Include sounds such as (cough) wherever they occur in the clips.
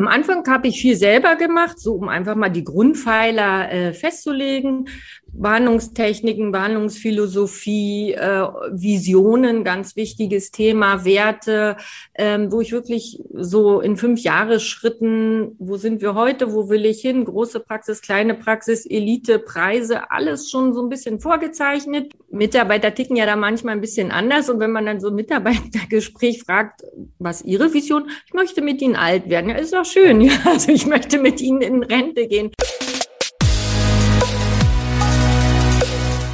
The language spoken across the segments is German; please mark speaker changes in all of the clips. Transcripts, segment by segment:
Speaker 1: Am Anfang habe ich viel selber gemacht, so um einfach mal die Grundpfeiler äh, festzulegen. Behandlungstechniken, Behandlungsphilosophie, äh, Visionen, ganz wichtiges Thema, Werte, ähm, wo ich wirklich so in fünf Jahre Schritten, wo sind wir heute, wo will ich hin, große Praxis, kleine Praxis, Elite, Preise, alles schon so ein bisschen vorgezeichnet. Mitarbeiter ticken ja da manchmal ein bisschen anders und wenn man dann so ein Mitarbeitergespräch fragt, was ihre Vision, ich möchte mit ihnen alt werden, ja, ist doch schön, ja, (laughs) also ich möchte mit ihnen in Rente gehen.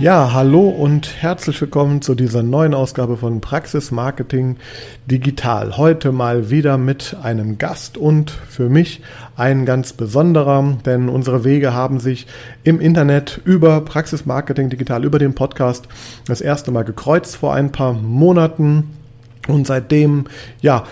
Speaker 2: Ja, hallo und herzlich willkommen zu dieser neuen Ausgabe von Praxis Marketing Digital. Heute mal wieder mit einem Gast und für mich ein ganz besonderer, denn unsere Wege haben sich im Internet über Praxis Marketing Digital, über den Podcast das erste Mal gekreuzt vor ein paar Monaten. Und seitdem, ja,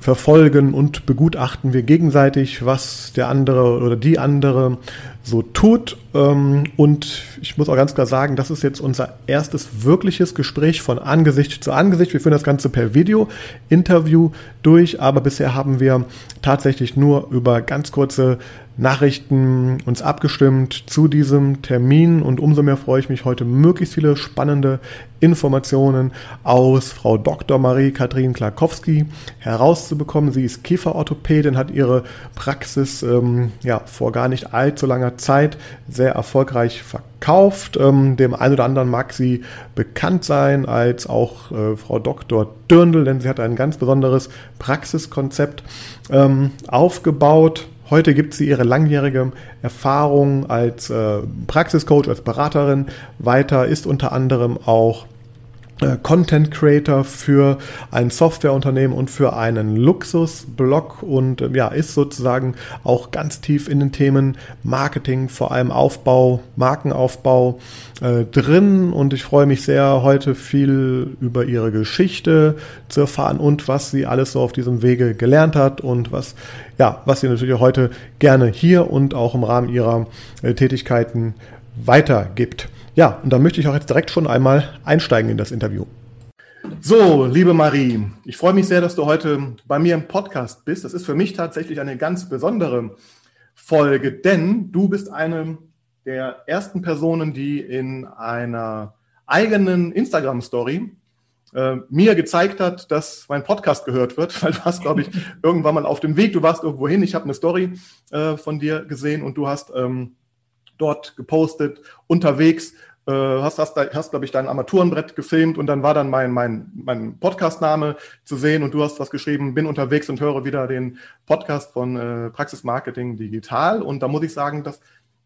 Speaker 2: verfolgen und begutachten wir gegenseitig, was der andere oder die andere so tut. Ähm, und ich muss auch ganz klar sagen, das ist jetzt unser erstes wirkliches Gespräch von Angesicht zu Angesicht. Wir führen das Ganze per Video-Interview durch, aber bisher haben wir tatsächlich nur über ganz kurze Nachrichten uns abgestimmt zu diesem Termin und umso mehr freue ich mich heute möglichst viele spannende Informationen aus Frau Dr. Marie-Kathrin Klarkowski herauszubekommen. Sie ist Kieferorthopädin, hat ihre Praxis ähm, ja, vor gar nicht allzu langer Zeit sehr erfolgreich verkauft. Ähm, dem einen oder anderen mag sie bekannt sein als auch äh, Frau Dr. Dürndl, denn sie hat ein ganz besonderes Praxiskonzept ähm, aufgebaut Heute gibt sie ihre langjährige Erfahrung als äh, Praxiscoach, als Beraterin. Weiter, ist unter anderem auch Content Creator für ein Softwareunternehmen und für einen Luxusblog und äh, ja, ist sozusagen auch ganz tief in den Themen Marketing, vor allem Aufbau, Markenaufbau äh, drin und ich freue mich sehr, heute viel über ihre Geschichte zu erfahren und was sie alles so auf diesem Wege gelernt hat und was ja, was sie natürlich heute gerne hier und auch im Rahmen ihrer äh, Tätigkeiten weitergibt. Ja, und da möchte ich auch jetzt direkt schon einmal einsteigen in das Interview. So, liebe Marie, ich freue mich sehr, dass du heute bei mir im Podcast bist. Das ist für mich tatsächlich eine ganz besondere Folge, denn du bist eine der ersten Personen, die in einer eigenen Instagram-Story äh, mir gezeigt hat, dass mein Podcast gehört wird, (laughs) weil du hast, glaube ich, irgendwann mal auf dem Weg, du warst irgendwo hin, ich habe eine Story äh, von dir gesehen und du hast ähm, dort gepostet, unterwegs, äh, hast, hast, hast glaube ich, dein Armaturenbrett gefilmt und dann war dann mein, mein, mein Podcast-Name zu sehen und du hast was geschrieben, bin unterwegs und höre wieder den Podcast von äh, Praxis Marketing Digital und da muss ich sagen, dass,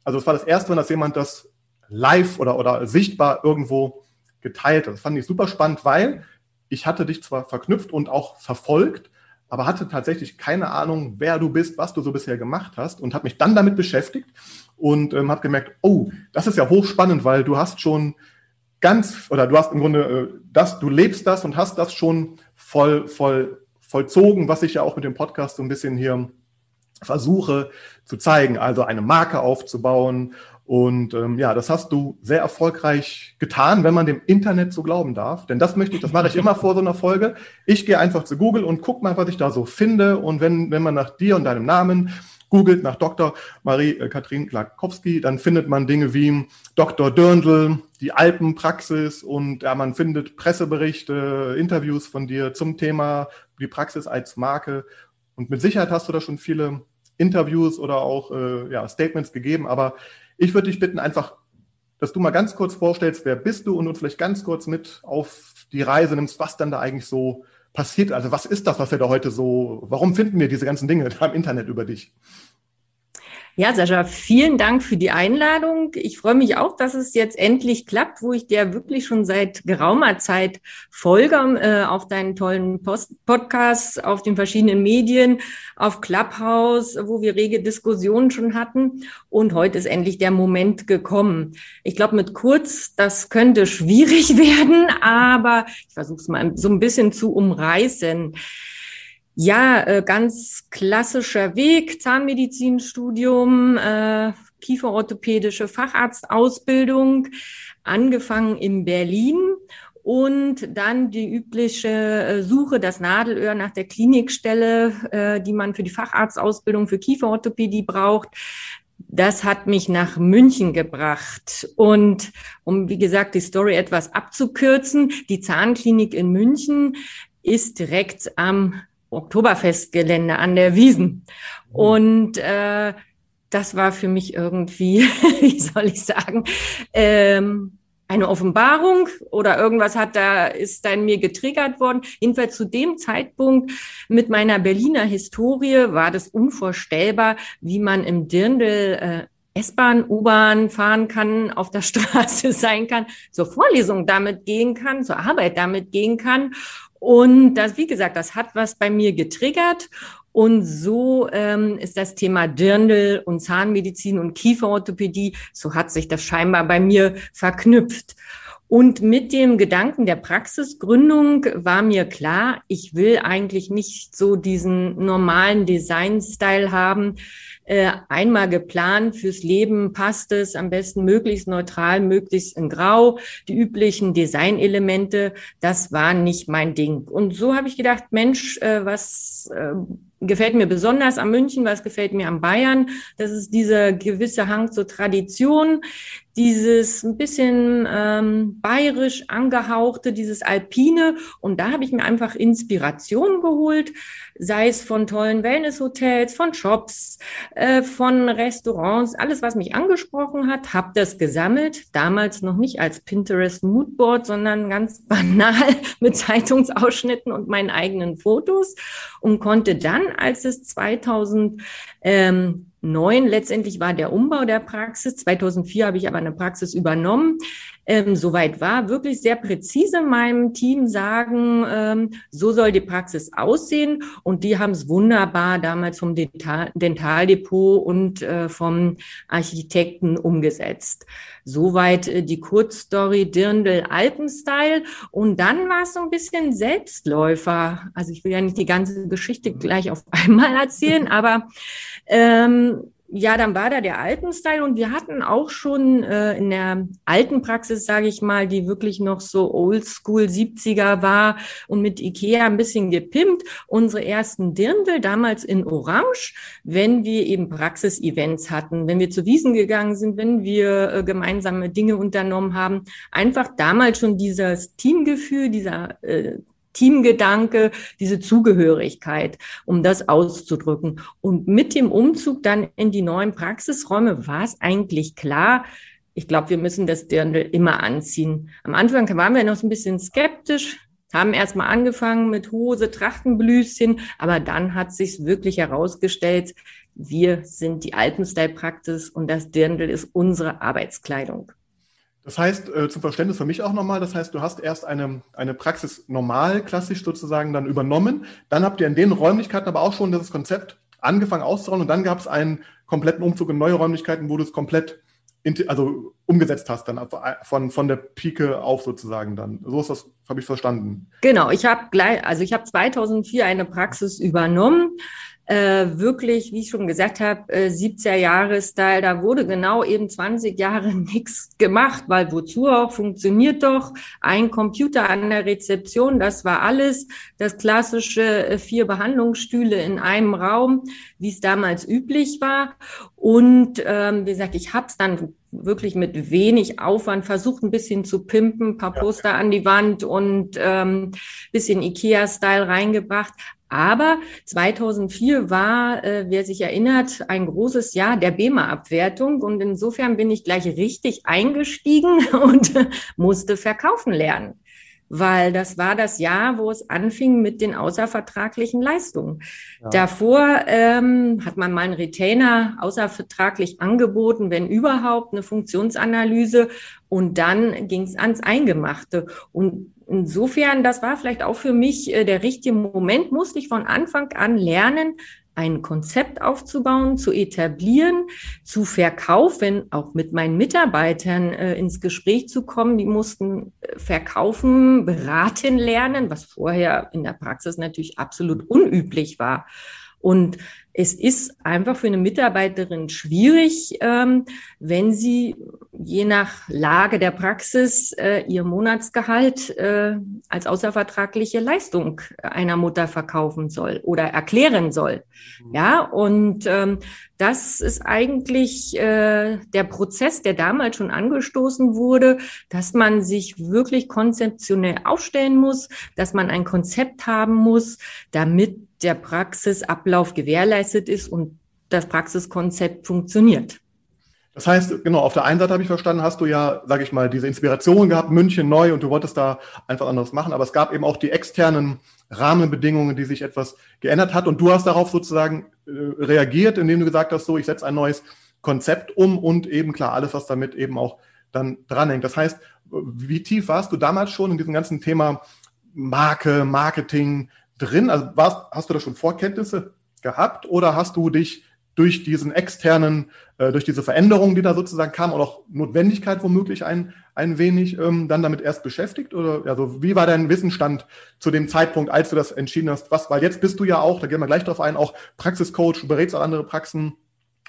Speaker 2: also es war das erste Mal, dass jemand das live oder, oder sichtbar irgendwo geteilt. Das fand ich super spannend, weil ich hatte dich zwar verknüpft und auch verfolgt, aber hatte tatsächlich keine Ahnung, wer du bist, was du so bisher gemacht hast und habe mich dann damit beschäftigt und ähm, habe gemerkt, oh, das ist ja hochspannend, weil du hast schon ganz oder du hast im Grunde äh, das, du lebst das und hast das schon voll, voll vollzogen, was ich ja auch mit dem Podcast so ein bisschen hier versuche zu zeigen, also eine Marke aufzubauen und ähm, ja, das hast du sehr erfolgreich getan, wenn man dem Internet so glauben darf. Denn das möchte ich, das mache ich immer vor so einer Folge. Ich gehe einfach zu Google und guck mal, was ich da so finde. Und wenn, wenn man nach dir und deinem Namen googelt, nach Dr. Marie-Kathrin Klakowski, dann findet man Dinge wie Dr. Dörndl, die Alpenpraxis und ja, man findet Presseberichte, Interviews von dir zum Thema die Praxis als Marke. Und mit Sicherheit hast du da schon viele Interviews oder auch äh, ja, Statements gegeben, aber ich würde dich bitten, einfach, dass du mal ganz kurz vorstellst, wer bist du und uns vielleicht ganz kurz mit auf die Reise nimmst, was dann da eigentlich so passiert. Also was ist das, was wir da heute so, warum finden wir diese ganzen Dinge (laughs) da im Internet über dich?
Speaker 1: Ja, Sascha, vielen Dank für die Einladung. Ich freue mich auch, dass es jetzt endlich klappt, wo ich dir wirklich schon seit geraumer Zeit folge äh, auf deinen tollen Podcasts, auf den verschiedenen Medien, auf Clubhouse, wo wir rege Diskussionen schon hatten. Und heute ist endlich der Moment gekommen. Ich glaube, mit kurz, das könnte schwierig (laughs) werden, aber ich versuche es mal so ein bisschen zu umreißen. Ja, äh, ganz klassischer Weg, Zahnmedizinstudium, äh, kieferorthopädische Facharztausbildung, angefangen in Berlin und dann die übliche äh, Suche, das Nadelöhr nach der Klinikstelle, äh, die man für die Facharztausbildung für Kieferorthopädie braucht. Das hat mich nach München gebracht. Und um, wie gesagt, die Story etwas abzukürzen, die Zahnklinik in München ist direkt am Oktoberfestgelände an der Wiesen. Mhm. Und äh, das war für mich irgendwie, (laughs) wie soll ich sagen, ähm, eine Offenbarung oder irgendwas hat da, ist da in mir getriggert worden. Jedenfalls zu dem Zeitpunkt mit meiner Berliner Historie war das unvorstellbar, wie man im Dirndl äh, S-Bahn, U-Bahn fahren kann, auf der (laughs) Straße sein kann, zur Vorlesung damit gehen kann, zur Arbeit damit gehen kann und das, wie gesagt, das hat was bei mir getriggert. Und so ähm, ist das Thema Dirndl und Zahnmedizin und Kieferorthopädie, so hat sich das scheinbar bei mir verknüpft. Und mit dem Gedanken der Praxisgründung war mir klar, ich will eigentlich nicht so diesen normalen Design-Style haben, äh, einmal geplant fürs Leben passt es am besten möglichst neutral, möglichst in Grau. Die üblichen Designelemente, das war nicht mein Ding. Und so habe ich gedacht, Mensch, äh, was äh, gefällt mir besonders am München, was gefällt mir am Bayern. Das ist dieser gewisse Hang zur Tradition, dieses ein bisschen ähm, bayerisch angehauchte, dieses Alpine. Und da habe ich mir einfach Inspiration geholt, sei es von tollen Wellnesshotels, von Shops, äh, von Restaurants, alles, was mich angesprochen hat, habe das gesammelt. Damals noch nicht als Pinterest Moodboard, sondern ganz (laughs) banal mit Zeitungsausschnitten und meinen eigenen Fotos und konnte dann, als es 2000 ähm. Letztendlich war der Umbau der Praxis. 2004 habe ich aber eine Praxis übernommen. Ähm, soweit war wirklich sehr präzise meinem Team sagen, ähm, so soll die Praxis aussehen. Und die haben es wunderbar damals vom Dental Dentaldepot und äh, vom Architekten umgesetzt. Soweit äh, die Kurzstory Dirndl Alpenstyle. Und dann war es so ein bisschen Selbstläufer. Also ich will ja nicht die ganze Geschichte gleich auf einmal erzählen, aber ähm, ja, dann war da der Alpenstyle und wir hatten auch schon äh, in der alten Praxis, sage ich mal, die wirklich noch so oldschool 70er war und mit Ikea ein bisschen gepimpt, unsere ersten Dirndl damals in Orange, wenn wir eben Praxis-Events hatten, wenn wir zu Wiesen gegangen sind, wenn wir äh, gemeinsame Dinge unternommen haben. Einfach damals schon dieses Teamgefühl, dieser äh, Teamgedanke, diese Zugehörigkeit, um das auszudrücken. Und mit dem Umzug dann in die neuen Praxisräume war es eigentlich klar, ich glaube, wir müssen das Dirndl immer anziehen. Am Anfang waren wir noch so ein bisschen skeptisch, haben erstmal angefangen mit Hose, Trachtenblüschen, aber dann hat sich wirklich herausgestellt, wir sind die Alpenstyle-Praxis und das Dirndl ist unsere Arbeitskleidung.
Speaker 2: Das heißt, äh, zum Verständnis für mich auch nochmal, das heißt, du hast erst eine, eine Praxis normal, klassisch sozusagen dann übernommen. Dann habt ihr in den Räumlichkeiten aber auch schon das Konzept angefangen auszurollen und dann gab es einen kompletten Umzug in neue Räumlichkeiten, wo du es komplett also umgesetzt hast, dann von, von der Pike auf sozusagen dann. So ist das, habe ich verstanden.
Speaker 1: Genau, ich habe gleich, also ich habe 2004 eine Praxis übernommen äh, wirklich, wie ich schon gesagt habe, äh, 70er Jahre Style, da wurde genau eben 20 Jahre (laughs) nichts gemacht, weil wozu auch, funktioniert doch. Ein Computer an der Rezeption, das war alles. Das klassische äh, vier Behandlungsstühle in einem Raum, wie es damals üblich war. Und ähm, wie gesagt, ich habe es dann wirklich mit wenig Aufwand versucht, ein bisschen zu pimpen, paar Poster an die Wand und ähm, bisschen Ikea-Style reingebracht. Aber 2004 war, äh, wer sich erinnert, ein großes Jahr der BEMA-Abwertung. Und insofern bin ich gleich richtig eingestiegen (laughs) und musste verkaufen lernen. weil das war das Jahr, wo es anfing mit den außervertraglichen Leistungen. Ja. Davor ähm, hat man mal einen Retainer außervertraglich angeboten, wenn überhaupt eine Funktionsanalyse und dann ging es ans Eingemachte. Und insofern, das war vielleicht auch für mich äh, der richtige Moment, musste ich von Anfang an lernen, ein Konzept aufzubauen, zu etablieren, zu verkaufen, auch mit meinen Mitarbeitern äh, ins Gespräch zu kommen. Die mussten äh, verkaufen, beraten lernen, was vorher in der Praxis natürlich absolut unüblich war. Und es ist einfach für eine Mitarbeiterin schwierig, ähm, wenn sie je nach Lage der Praxis äh, ihr Monatsgehalt äh, als außervertragliche Leistung einer Mutter verkaufen soll oder erklären soll. Mhm. Ja, und ähm, das ist eigentlich äh, der Prozess, der damals schon angestoßen wurde, dass man sich wirklich konzeptionell aufstellen muss, dass man ein Konzept haben muss, damit der Praxisablauf gewährleistet ist und das Praxiskonzept funktioniert.
Speaker 2: Das heißt, genau, auf der einen Seite habe ich verstanden, hast du ja, sage ich mal, diese Inspiration gehabt, München neu und du wolltest da einfach anderes machen, aber es gab eben auch die externen Rahmenbedingungen, die sich etwas geändert hat und du hast darauf sozusagen äh, reagiert, indem du gesagt hast, so, ich setze ein neues Konzept um und eben klar, alles, was damit eben auch dann dranhängt. Das heißt, wie tief warst du damals schon in diesem ganzen Thema Marke, Marketing, drin? Also warst, hast du da schon Vorkenntnisse gehabt oder hast du dich durch diesen externen, äh, durch diese Veränderungen, die da sozusagen kamen, und auch Notwendigkeit womöglich ein, ein wenig ähm, dann damit erst beschäftigt? Oder also wie war dein Wissensstand zu dem Zeitpunkt, als du das entschieden hast? Was, weil jetzt bist du ja auch, da gehen wir gleich drauf ein, auch Praxiscoach, berätst auch andere Praxen,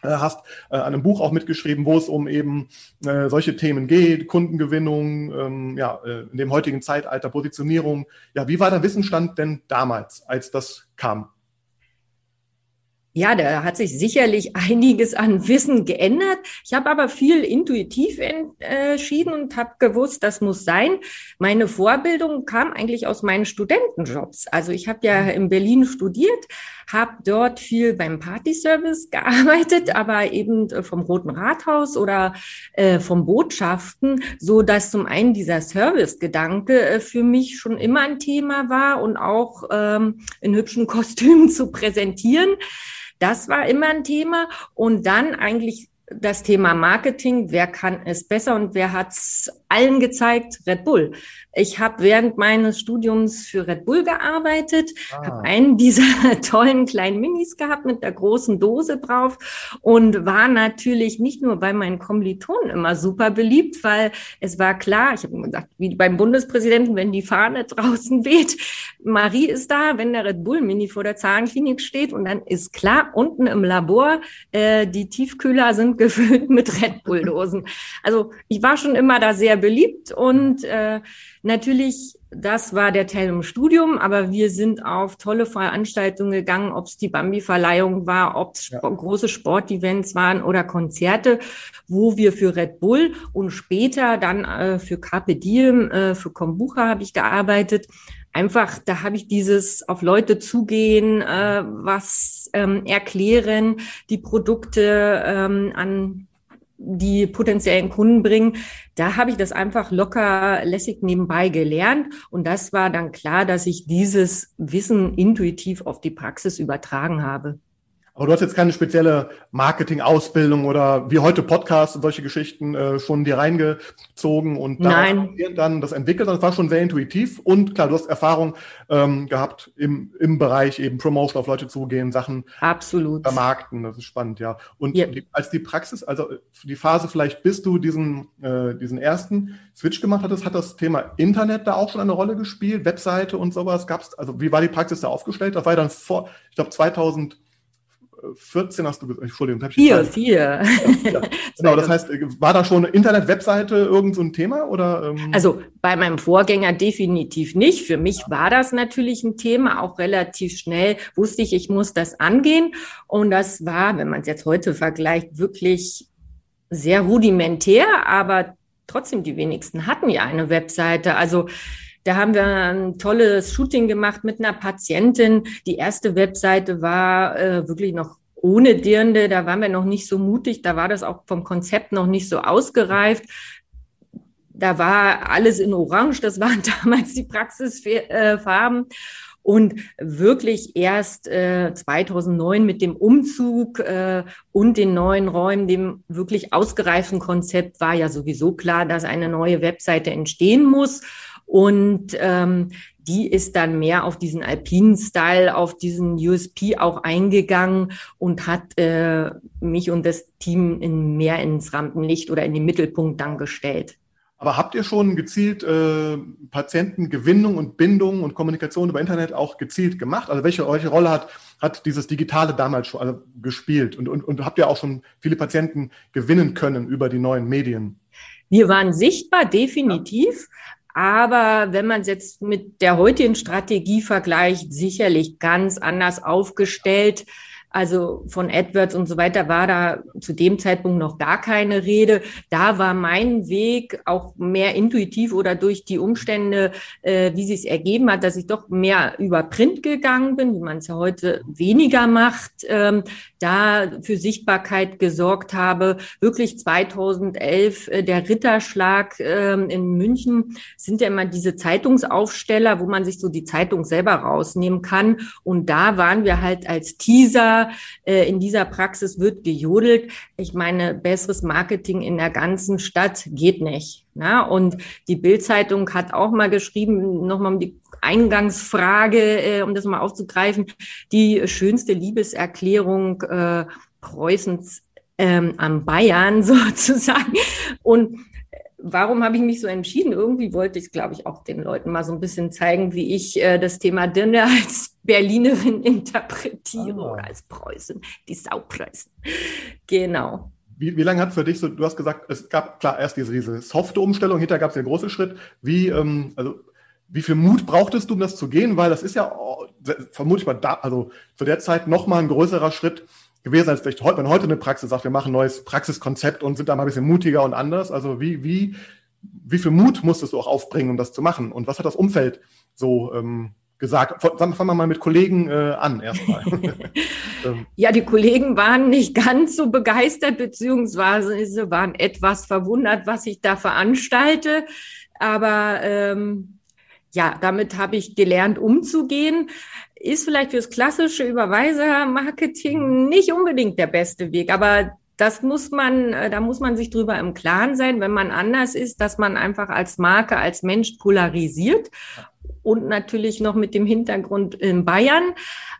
Speaker 2: hast äh, an einem Buch auch mitgeschrieben, wo es um eben äh, solche Themen geht, Kundengewinnung, ähm, ja, äh, in dem heutigen Zeitalter, Positionierung. Ja, wie war der Wissensstand denn damals, als das kam?
Speaker 1: Ja, da hat sich sicherlich (laughs) einiges an Wissen geändert. Ich habe aber viel intuitiv entschieden und habe gewusst, das muss sein. Meine Vorbildung kam eigentlich aus meinen Studentenjobs. Also ich habe ja in Berlin studiert, habe dort viel beim Partyservice (laughs) gearbeitet, aber eben vom Roten Rathaus oder äh, vom Botschaften, so dass zum einen dieser Service-Gedanke äh, für mich schon immer ein Thema war und auch ähm, in hübschen (laughs) Kostümen zu präsentieren. Das war immer ein Thema. Und dann eigentlich das Thema Marketing, wer kann es besser und wer hat es allen gezeigt? Red Bull. Ich habe während meines Studiums für Red Bull gearbeitet, ah. habe einen dieser (laughs) tollen kleinen Minis gehabt mit der großen Dose drauf und war natürlich nicht nur bei meinen Kommilitonen immer super beliebt, weil es war klar, ich habe immer gesagt, wie beim Bundespräsidenten, wenn die Fahne (laughs) draußen weht, Marie ist da, wenn der Red Bull Mini vor der Zahnklinik steht und dann ist klar, unten im Labor, äh, die Tiefkühler sind (laughs) gefüllt mit Red Bull Dosen. Also ich war schon immer da sehr beliebt und äh, natürlich, das war der Teil im Studium, aber wir sind auf tolle Veranstaltungen gegangen, ob es die Bambi-Verleihung war, ob es ja. große Sportevents waren oder Konzerte, wo wir für Red Bull und später dann äh, für Carpe Diem, äh, für Kombucha habe ich gearbeitet einfach, da habe ich dieses auf Leute zugehen, äh, was ähm, erklären, die Produkte ähm, an die potenziellen Kunden bringen. Da habe ich das einfach locker lässig nebenbei gelernt. Und das war dann klar, dass ich dieses Wissen intuitiv auf die Praxis übertragen habe.
Speaker 2: Aber du hast jetzt keine spezielle Marketing-Ausbildung oder wie heute Podcasts und solche Geschichten äh, schon dir reingezogen und dann das entwickelt. Das war schon sehr intuitiv und klar, du hast Erfahrung ähm, gehabt im, im Bereich eben Promotion auf Leute zugehen, Sachen
Speaker 1: Absolut.
Speaker 2: vermarkten. Das ist spannend, ja. Und ja. Die, als die Praxis, also die Phase vielleicht, bis du diesen, äh, diesen ersten Switch gemacht hattest, hat das Thema Internet da auch schon eine Rolle gespielt, Webseite und sowas gab's. Also wie war die Praxis da aufgestellt? Das war ja dann vor, ich glaube 2000 14 hast du gesagt, Entschuldigung,
Speaker 1: ich Vier, vier.
Speaker 2: Ja, (laughs) genau, das heißt, war da schon eine Internet-Webseite irgend so ein Thema oder?
Speaker 1: Ähm? Also bei meinem Vorgänger definitiv nicht. Für mich war das natürlich ein Thema, auch relativ schnell wusste ich, ich muss das angehen. Und das war, wenn man es jetzt heute vergleicht, wirklich sehr rudimentär, aber trotzdem die wenigsten hatten ja eine Webseite. Also da haben wir ein tolles Shooting gemacht mit einer Patientin. Die erste Webseite war äh, wirklich noch ohne Dirnde. Da waren wir noch nicht so mutig. Da war das auch vom Konzept noch nicht so ausgereift da war alles in Orange, das (laughs) waren damals die Praxisfarben. Und wirklich erst äh, 2009 mit dem Umzug äh, und den neuen Räumen, dem wirklich ausgereiften Konzept, war ja sowieso klar, dass eine neue Webseite entstehen muss. Und ähm, die ist dann mehr auf diesen alpinen Style, auf diesen USP auch eingegangen und hat äh, mich und das Team in mehr ins Rampenlicht oder in den Mittelpunkt dann gestellt.
Speaker 2: Aber habt ihr schon gezielt äh, Patientengewinnung und Bindung und Kommunikation über Internet auch gezielt gemacht? Also welche, welche Rolle hat, hat dieses Digitale damals schon also gespielt? Und, und, und habt ihr auch schon viele Patienten gewinnen können über die neuen Medien?
Speaker 1: Wir waren sichtbar, definitiv. Aber wenn man es jetzt mit der heutigen Strategie vergleicht, sicherlich ganz anders aufgestellt. Also von AdWords und so weiter war da zu dem Zeitpunkt noch gar keine Rede. Da war mein Weg auch mehr intuitiv oder durch die Umstände, äh, wie es ergeben hat, dass ich doch mehr über Print gegangen bin, wie man es ja heute weniger macht, ähm, da für Sichtbarkeit gesorgt habe. Wirklich 2011 äh, der Ritterschlag äh, in München sind ja immer diese Zeitungsaufsteller, wo man sich so die Zeitung selber rausnehmen kann. Und da waren wir halt als Teaser äh, in dieser Praxis wird gejodelt. Ich meine, besseres Marketing in der ganzen Stadt geht nicht. Na? Und die Bildzeitung hat auch mal geschrieben, nochmal um die Eingangsfrage, äh, um das mal aufzugreifen, die schönste Liebeserklärung äh, Preußens ähm, am Bayern (laughs) sozusagen. Und warum habe ich mich so entschieden? Irgendwie wollte ich, glaube ich, auch den Leuten mal so ein bisschen zeigen, wie ich äh, das Thema Dirne (laughs) als Berlinerin interpretiere ah. oder als Preußen, die Saupreußen. Genau.
Speaker 2: Wie, wie lange hat für dich so, du hast gesagt, es gab klar erst diese, diese softe Umstellung, hinterher gab es den großen Schritt. Wie, ähm, also, wie viel Mut brauchtest du, um das zu gehen? Weil das ist ja oh, vermutlich mal da, also zu der Zeit nochmal ein größerer Schritt, gewesen, als vielleicht heute, wenn heute eine Praxis sagt, wir machen ein neues Praxiskonzept und sind da mal ein bisschen mutiger und anders. Also wie, wie, wie viel Mut musstest du auch aufbringen, um das zu machen? Und was hat das Umfeld so ähm, gesagt? Fangen wir mal mit Kollegen äh, an erstmal. (laughs) (laughs)
Speaker 1: Ähm. ja, die Kollegen waren nicht ganz so begeistert, beziehungsweise waren etwas verwundert, was ich da veranstalte. Aber ähm, ja, damit habe ich gelernt, umzugehen ist vielleicht fürs klassische Überweiser-Marketing nicht unbedingt der beste Weg, aber das muss man, äh, da muss man sich drüber im Klaren sein, wenn man anders ist, dass man einfach als Marke, als Mensch polarisiert und natürlich noch mit dem Hintergrund in Bayern.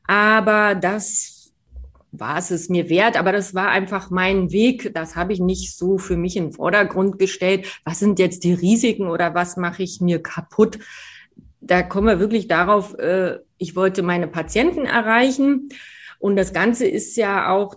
Speaker 1: Aber das war es es mir wert, aber das war einfach mein Weg. Das habe ich nicht so für mich in den Vordergrund gestellt. Was sind jetzt die Risiken oder was mache ich mir kaputt? Da kommen wir wirklich darauf, äh, ich wollte meine Patienten erreichen. Und das Ganze ist ja auch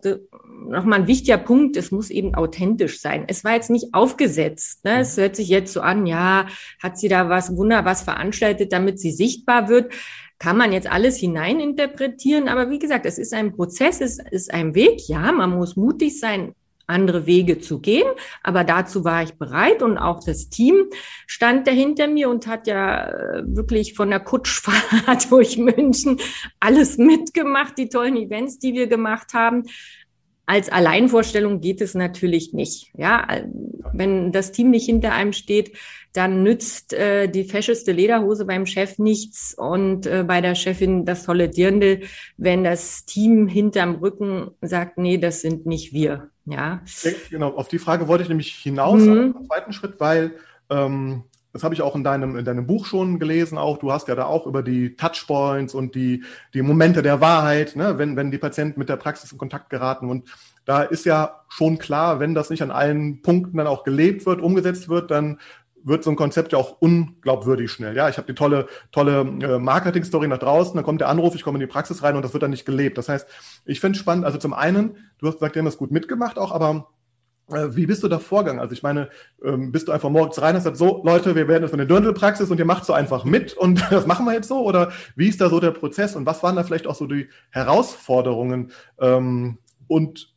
Speaker 1: nochmal ein wichtiger Punkt. Es muss eben authentisch sein. Es war jetzt nicht aufgesetzt. Ne? Es hört sich jetzt so an, ja, hat sie da was Wunder was veranstaltet, damit sie sichtbar wird. Kann man jetzt alles hineininterpretieren. Aber wie gesagt, es ist ein Prozess, es ist ein Weg. Ja, man muss mutig sein, andere Wege zu gehen. Aber dazu war ich bereit und auch das Team stand dahinter mir und hat ja äh, wirklich von der Kutschfahrt (laughs) durch München alles mitgemacht, die tollen Events, die wir gemacht haben. Als Alleinvorstellung geht es natürlich nicht. Ja, wenn das Team nicht hinter einem steht, dann nützt äh, die fescheste Lederhose beim Chef nichts und äh, bei der Chefin das tolle Dirndl, wenn das Team hinterm Rücken sagt, nee, das sind nicht wir. Ja.
Speaker 2: Genau, auf die Frage wollte ich nämlich hinaus, mhm. im zweiten Schritt, weil ähm, das habe ich auch in deinem, in deinem Buch schon gelesen, auch du hast ja da auch über die Touchpoints und die, die Momente der Wahrheit, ne, wenn, wenn die Patienten mit der Praxis in Kontakt geraten. Und da ist ja schon klar, wenn das nicht an allen Punkten dann auch gelebt wird, umgesetzt wird, dann wird so ein Konzept ja auch unglaubwürdig schnell. Ja, ich habe die tolle, tolle äh, Marketing-Story nach draußen, dann kommt der Anruf, ich komme in die Praxis rein und das wird dann nicht gelebt. Das heißt, ich finde es spannend, also zum einen, du hast gesagt, ihr habt das gut mitgemacht auch, aber äh, wie bist du da vorgegangen? Also ich meine, ähm, bist du einfach morgens rein und sagst, so Leute, wir werden jetzt eine Dirndl-Praxis und ihr macht so einfach mit und (laughs) das machen wir jetzt so? Oder wie ist da so der Prozess und was waren da vielleicht auch so die Herausforderungen? Ähm, und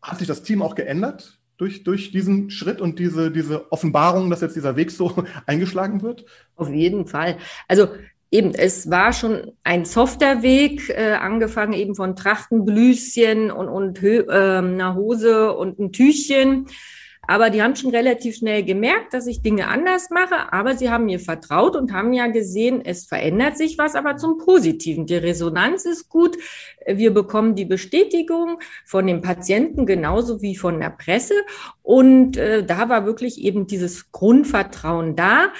Speaker 2: hat sich das Team auch geändert? Durch, durch diesen Schritt und diese, diese Offenbarung, dass jetzt dieser Weg so (laughs) eingeschlagen wird?
Speaker 1: Auf jeden Fall. Also eben, es war schon ein softer Weg, äh, angefangen eben von Trachtenblüschen und, und äh, einer Hose und ein Tüchchen. Aber die haben schon relativ schnell gemerkt, dass ich Dinge anders mache. Aber sie haben mir vertraut und haben ja gesehen, es verändert sich was, aber zum Positiven. Die Resonanz ist gut. Wir bekommen die Bestätigung von den Patienten genauso wie von der Presse. Und äh, da war wirklich eben dieses Grundvertrauen da.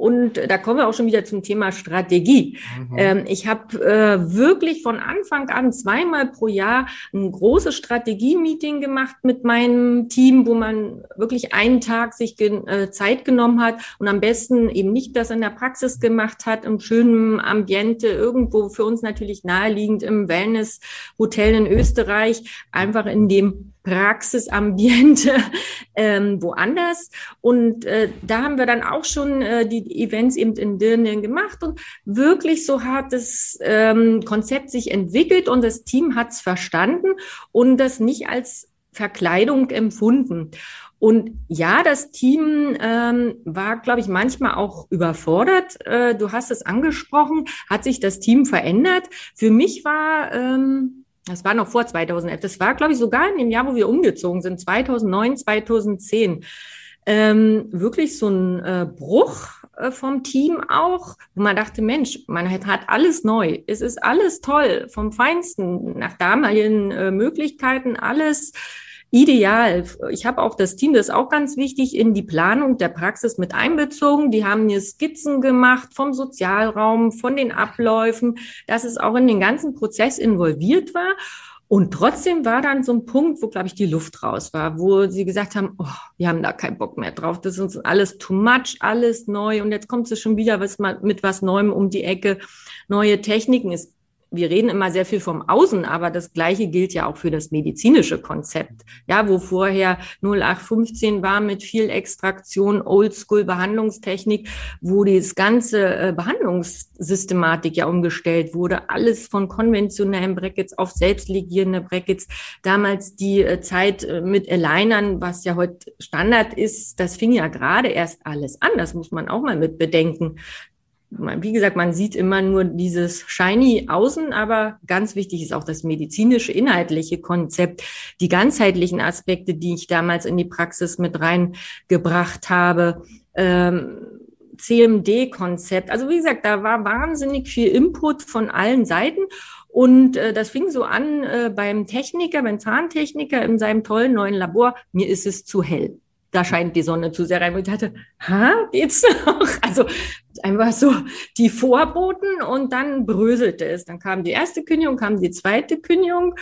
Speaker 1: Und da kommen wir auch schon wieder zum Thema Strategie. Mhm. Ähm, ich habe äh, wirklich von Anfang an zweimal pro Jahr ein großes Strategie-Meeting gemacht mit meinem Team, wo man wirklich einen Tag sich gen äh, Zeit genommen hat und am besten eben nicht das in der Praxis gemacht hat, im schönen Ambiente, irgendwo für uns natürlich naheliegend im Wellness-Hotel in Österreich, einfach in dem Praxisambiente (laughs) ähm, woanders. Und äh, da haben wir dann auch schon äh, die Events eben in Dirnen gemacht und wirklich so hat das ähm, Konzept sich entwickelt und das Team hat es verstanden und das nicht als Verkleidung empfunden. Und ja, das Team ähm, war, glaube ich, manchmal auch überfordert. Äh, du hast es angesprochen, hat sich das Team verändert. Für mich war ähm, das war noch vor 2011. Das war, glaube ich, sogar in dem Jahr, wo wir umgezogen sind, 2009, 2010. Ähm, wirklich so ein äh, Bruch äh, vom Team auch, wo man dachte, Mensch, man hat, hat alles neu. Es ist alles toll, vom Feinsten, nach damaligen äh, Möglichkeiten, alles ideal. Ich habe auch das Team, das ist auch ganz wichtig, in die Planung der Praxis mit einbezogen. Die haben mir Skizzen gemacht vom Sozialraum, von den Abläufen, dass es auch in den ganzen Prozess involviert war. Und trotzdem war dann so ein Punkt, wo, glaube ich, die Luft raus war, wo sie gesagt haben, oh, wir haben da keinen Bock mehr drauf, das ist uns alles too much, alles neu und jetzt kommt es schon wieder was, mit was Neuem um die Ecke, neue Techniken. Es wir reden immer sehr viel vom Außen, aber das Gleiche gilt ja auch für das medizinische Konzept. Ja, wo vorher 0815 war mit viel Extraktion, Oldschool Behandlungstechnik, wo das ganze äh, Behandlungssystematik ja umgestellt wurde. Alles von konventionellen Brackets auf selbstlegierende Brackets. Damals die äh, Zeit äh, mit Alignern, was ja heute Standard ist, das fing ja gerade erst alles an. Das muss man auch mal mit bedenken wie gesagt, man sieht immer nur dieses shiny Außen, aber ganz wichtig ist auch das medizinische, inhaltliche Konzept, die ganzheitlichen Aspekte, die ich damals in die Praxis mit reingebracht habe. Ähm, CMD-Konzept. Also wie gesagt, da war wahnsinnig viel Input von allen Seiten. Und äh, das fing so an äh, beim Techniker, beim Zahntechniker in seinem tollen neuen Labor. Mir ist es zu hell da scheint die Sonne zu sehr rein. Und ich dachte, ha, geht's noch? (laughs) Also einfach so die Vorboten und dann bröselte es. Dann kam die erste Kündigung, kam die zweite Kündigung.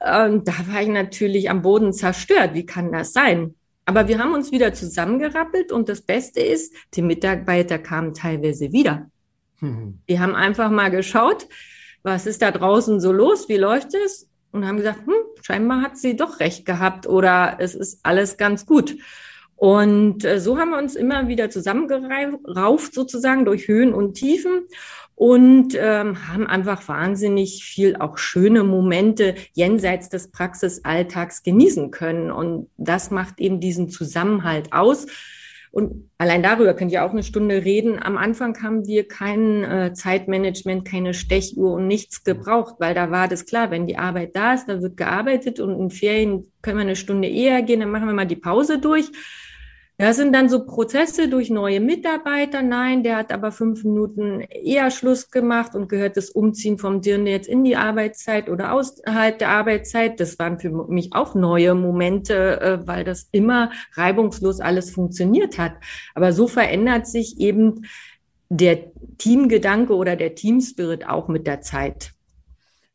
Speaker 1: Und da war ich natürlich am Boden zerstört. Wie kann das sein? Aber wir haben uns wieder zusammengerappelt und das Beste ist, die Mitarbeiter kamen teilweise wieder. Mhm. Die haben einfach mal geschaut, was ist da draußen so los, wie läuft es? Und haben gesagt, hm, scheinbar hat sie doch recht gehabt oder es ist alles ganz gut. Und äh, so haben wir uns immer wieder zusammengerauft, sozusagen durch Höhen und Tiefen und ähm, haben einfach wahnsinnig viel auch schöne Momente jenseits des Praxisalltags genießen können. Und das macht eben diesen Zusammenhalt aus. Und allein darüber könnt ihr auch eine Stunde reden. Am Anfang haben wir kein äh, Zeitmanagement, keine Stechuhr und nichts gebraucht, weil da war das klar, wenn die Arbeit da ist, dann wird gearbeitet und in Ferien können wir eine Stunde eher gehen, dann machen wir mal die Pause durch. Das sind dann so Prozesse durch neue Mitarbeiter. Nein, der hat aber fünf Minuten eher Schluss gemacht und gehört das Umziehen vom Dirne jetzt in die Arbeitszeit oder außerhalb der Arbeitszeit. Das waren für mich auch neue Momente, äh, weil das immer reibungslos alles funktioniert hat. Aber so verändert sich eben der Teamgedanke oder der Teamspirit auch mit der Zeit.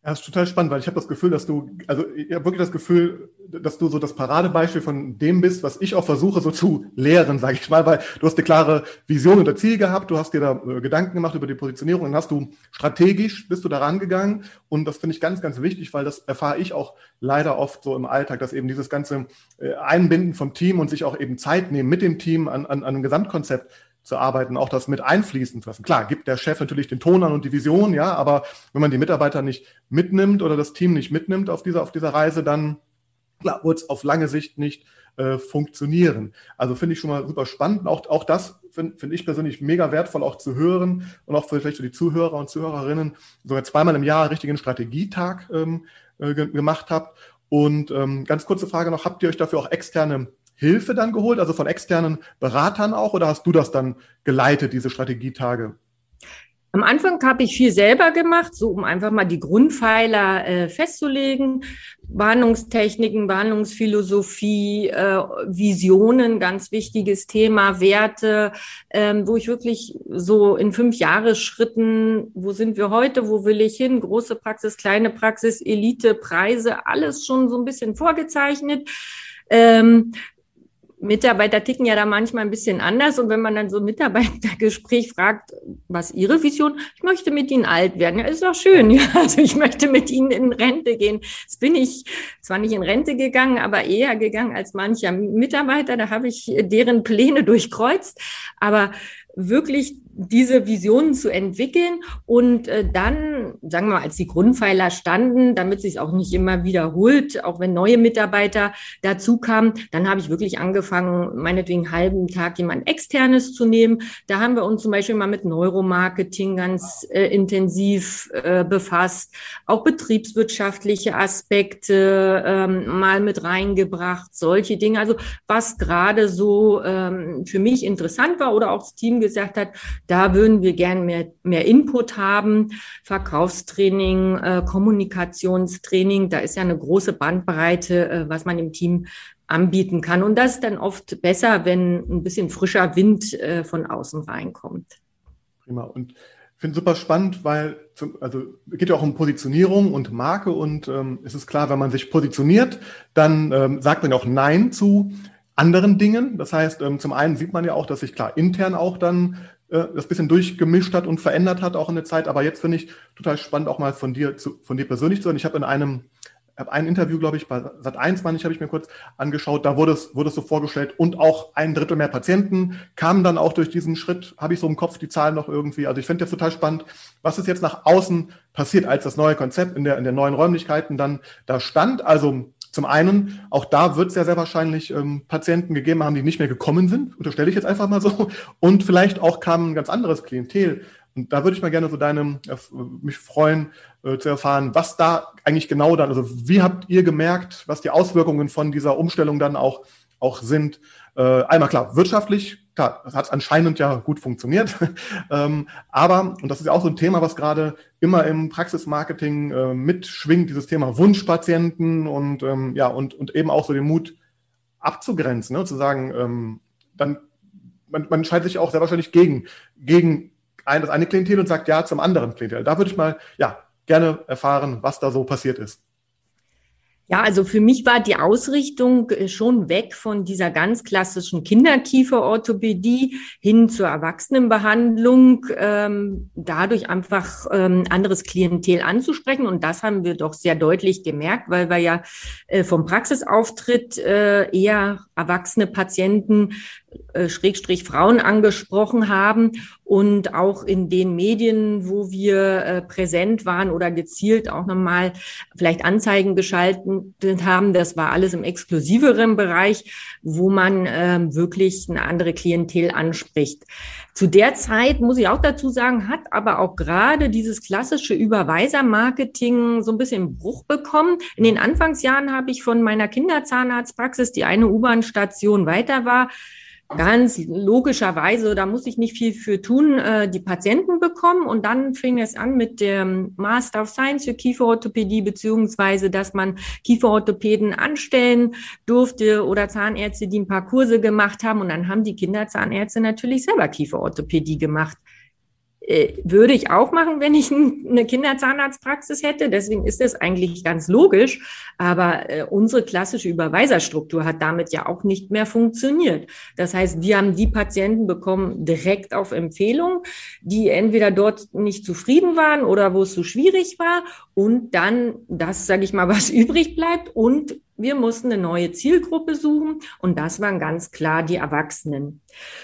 Speaker 2: Ja, ist total spannend, weil ich habe das Gefühl, dass du, also ich habe wirklich das Gefühl, dass du so das Paradebeispiel von dem bist, was ich auch versuche so zu lehren, sage ich mal, weil du hast eine klare Vision oder Ziel gehabt, du hast dir da äh, Gedanken gemacht über die Positionierung, dann hast du strategisch bist du da rangegangen und das finde ich ganz, ganz wichtig, weil das erfahre ich auch leider oft so im Alltag, dass eben dieses ganze äh, Einbinden vom Team und sich auch eben Zeit nehmen mit dem Team an, an, an einem Gesamtkonzept zu arbeiten, auch das mit einfließen zu lassen. Klar, gibt der Chef natürlich den Ton an und die Vision, ja, aber wenn man die Mitarbeiter nicht mitnimmt oder das Team nicht mitnimmt auf dieser, auf dieser Reise, dann klar, wird es auf lange Sicht nicht äh, funktionieren. Also finde ich schon mal super spannend. Auch, auch das finde find ich persönlich mega wertvoll, auch zu hören und auch vielleicht für die Zuhörer und Zuhörerinnen sogar zweimal im Jahr richtigen Strategietag ähm, äh, gemacht habt. Und ähm, ganz kurze Frage noch, habt ihr euch dafür auch externe Hilfe dann geholt, also von externen Beratern auch, oder hast du das dann geleitet, diese Strategietage?
Speaker 1: Am Anfang habe ich viel selber gemacht, so um einfach mal die Grundpfeiler äh, festzulegen. Warnungstechniken, Warnungsphilosophie, äh, Visionen, ganz wichtiges Thema, Werte, ähm, wo ich wirklich so in fünf Jahresschritten, wo sind wir heute, wo will ich hin, große Praxis, kleine Praxis, Elite, Preise, alles schon so ein bisschen vorgezeichnet. Ähm, Mitarbeiter ticken ja da manchmal ein bisschen anders. Und wenn man dann so ein Mitarbeitergespräch fragt, was ihre Vision, ich möchte mit ihnen alt werden. Ja, ist doch schön. Ja, also ich möchte mit ihnen in Rente gehen. Jetzt bin ich zwar nicht in Rente gegangen, aber eher gegangen als mancher Mitarbeiter. Da habe ich deren Pläne durchkreuzt. Aber wirklich diese Visionen zu entwickeln und äh, dann, sagen wir mal, als die Grundpfeiler standen, damit sich auch nicht immer wiederholt, auch wenn neue Mitarbeiter dazu kamen, dann habe ich wirklich angefangen, meinetwegen einen halben Tag jemand externes zu nehmen. Da haben wir uns zum Beispiel mal mit Neuromarketing ganz äh, intensiv äh, befasst, auch betriebswirtschaftliche Aspekte ähm, mal mit reingebracht, solche Dinge. Also was gerade so ähm, für mich interessant war oder auch das Team gesagt hat, da würden wir gerne mehr, mehr Input haben. Verkaufstraining, äh, Kommunikationstraining, da ist ja eine große Bandbreite, äh, was man im Team anbieten kann. Und das ist dann oft besser, wenn ein bisschen frischer Wind äh, von außen reinkommt.
Speaker 2: Prima. Und ich finde super spannend, weil zum, also geht ja auch um Positionierung und Marke und ähm, es ist klar, wenn man sich positioniert, dann ähm, sagt man auch Nein zu anderen Dingen. Das heißt, ähm, zum einen sieht man ja auch, dass sich klar intern auch dann äh, das bisschen durchgemischt hat und verändert hat auch in der Zeit. Aber jetzt finde ich total spannend, auch mal von dir, zu, von dir persönlich zu hören. Ich habe in einem habe ein Interview, glaube ich, bei Sat 1, meine ich, habe ich mir kurz angeschaut. Da wurde es, wurde es so vorgestellt und auch ein Drittel mehr Patienten kamen dann auch durch diesen Schritt. Habe ich so im Kopf die Zahlen noch irgendwie. Also ich finde das total spannend, was ist jetzt nach außen passiert, als das neue Konzept in der, in der neuen Räumlichkeiten dann da stand. Also zum einen, auch da wird es ja sehr wahrscheinlich ähm, Patienten gegeben haben, die nicht mehr gekommen sind, unterstelle ich jetzt einfach mal so. Und vielleicht auch kam ein ganz anderes Klientel. Und da würde ich mal gerne so deinem, äh, mich freuen, äh, zu erfahren, was da eigentlich genau dann, also wie habt ihr gemerkt, was die Auswirkungen von dieser Umstellung dann auch, auch sind? Äh, einmal klar, wirtschaftlich, klar, das hat anscheinend ja gut funktioniert. (laughs) ähm, aber, und das ist ja auch so ein Thema, was gerade immer im Praxismarketing äh, mitschwingt, dieses Thema Wunschpatienten und ähm, ja, und, und eben auch so den Mut abzugrenzen, ne, zu sagen, ähm, dann man, man entscheidet sich auch sehr wahrscheinlich gegen, gegen ein, das eine Klientel und sagt ja zum anderen Klientel. Da würde ich mal ja gerne erfahren, was da so passiert ist.
Speaker 1: Ja, also für mich war die Ausrichtung äh, schon weg von dieser ganz klassischen Kinderkieferorthopädie hin zur Erwachsenenbehandlung, ähm, dadurch einfach ähm, anderes Klientel anzusprechen. Und das haben wir doch sehr deutlich gemerkt, weil wir ja äh, vom Praxisauftritt äh, eher erwachsene Patienten Schrägstrich Frauen angesprochen haben und auch in den Medien, wo wir äh, präsent waren oder gezielt auch nochmal vielleicht Anzeigen geschaltet haben, das war alles im exklusiveren Bereich, wo man äh, wirklich eine andere Klientel anspricht. Zu der Zeit, muss ich auch dazu sagen, hat aber auch gerade dieses klassische Überweisermarketing so ein bisschen Bruch bekommen. In den Anfangsjahren habe ich von meiner Kinderzahnarztpraxis, die eine U-Bahn-Station weiter war, ganz logischerweise, da muss ich nicht viel für tun, äh, die Patienten bekommen. Und dann fing es an mit dem Master of Science für Kieferorthopädie, beziehungsweise, dass man Kieferorthopäden anstellen durfte oder Zahnärzte, die ein paar Kurse gemacht haben. Und dann haben die Kinderzahnärzte natürlich selber Kieferorthopädie gemacht. Äh, würde ich auch machen, wenn ich (laughs) eine Kinderzahnarztpraxis hätte. Deswegen ist das eigentlich ganz logisch. Aber äh, unsere klassische Überweiserstruktur hat damit ja auch nicht mehr funktioniert. Das heißt, wir haben die Patienten bekommen direkt auf Empfehlung, die entweder dort nicht zufrieden waren oder wo es so schwierig war. Und dann das, sage ich mal, was (laughs) übrig bleibt und wir mussten eine neue Zielgruppe suchen und das waren ganz klar die Erwachsenen.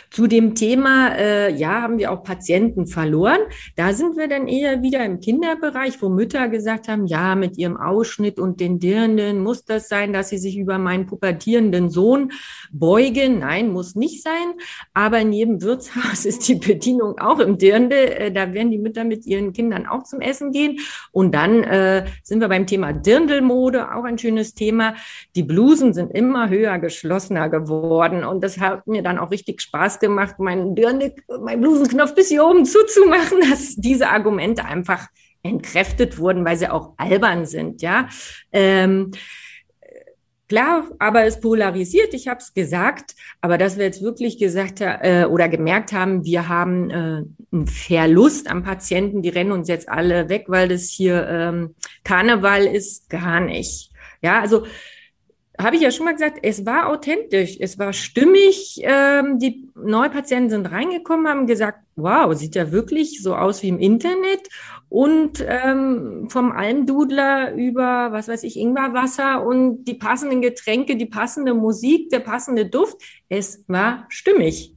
Speaker 1: Zu dem Thema, äh, ja, haben wir auch Patienten verloren. Da sind wir dann eher wieder im Kinderbereich, wo Mütter gesagt haben, ja, mit ihrem Ausschnitt und den Dirnen muss das sein, dass sie sich über meinen pubertierenden Sohn beugen. Nein, muss nicht sein. Aber in jedem Wirtshaus (laughs) ist die Bedienung auch im Dirndl. Äh, da werden die Mütter mit ihren Kindern auch zum Essen gehen. Und dann äh, sind wir beim Thema Dirndlmode, auch ein schönes Thema Die Blusen sind immer höher, geschlossener geworden. Und das hat mir dann auch richtig Spaß gemacht, meinen Dirndl, meinen Blusenknopf bis hier oben zuzumachen, (laughs) dass diese Argumente einfach entkräftet wurden, weil sie auch albern sind, ja. Ähm, Klar, aber es polarisiert, ich habe es gesagt, aber dass wir jetzt wirklich gesagt äh, oder gemerkt haben, wir haben äh, einen Verlust am Patienten, die rennen uns jetzt alle weg, weil das hier ähm, Karneval ist, gar nicht. Ja, also habe ich ja schon mal gesagt, es war authentisch, es war stimmig. Ähm, die Neupatienten sind reingekommen, haben gesagt, wow, sieht ja wirklich so aus wie im Internet. Und ähm, vom Almdudler über, was weiß ich, Ingwerwasser und die passenden Getränke, die passende Musik, der passende Duft. Es war stimmig.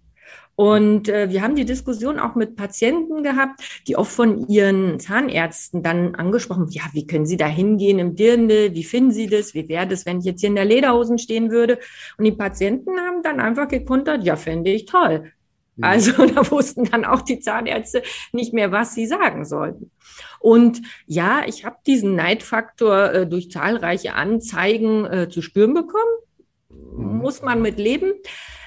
Speaker 1: Und äh, wir haben die Diskussion auch mit Patienten gehabt, die oft von ihren Zahnärzten dann angesprochen, ja, wie können Sie da hingehen im Dirndl? Wie finden Sie das? Wie wäre das, wenn ich jetzt hier in der Lederhosen stehen würde? Und die Patienten haben dann einfach gekontert, ja, fände ich toll. Mhm. Also (laughs) da wussten dann auch die Zahnärzte nicht mehr, was sie sagen sollten. Und ja, ich habe diesen Neidfaktor äh, durch zahlreiche Anzeigen äh, zu spüren bekommen. Mhm. Muss man mit leben.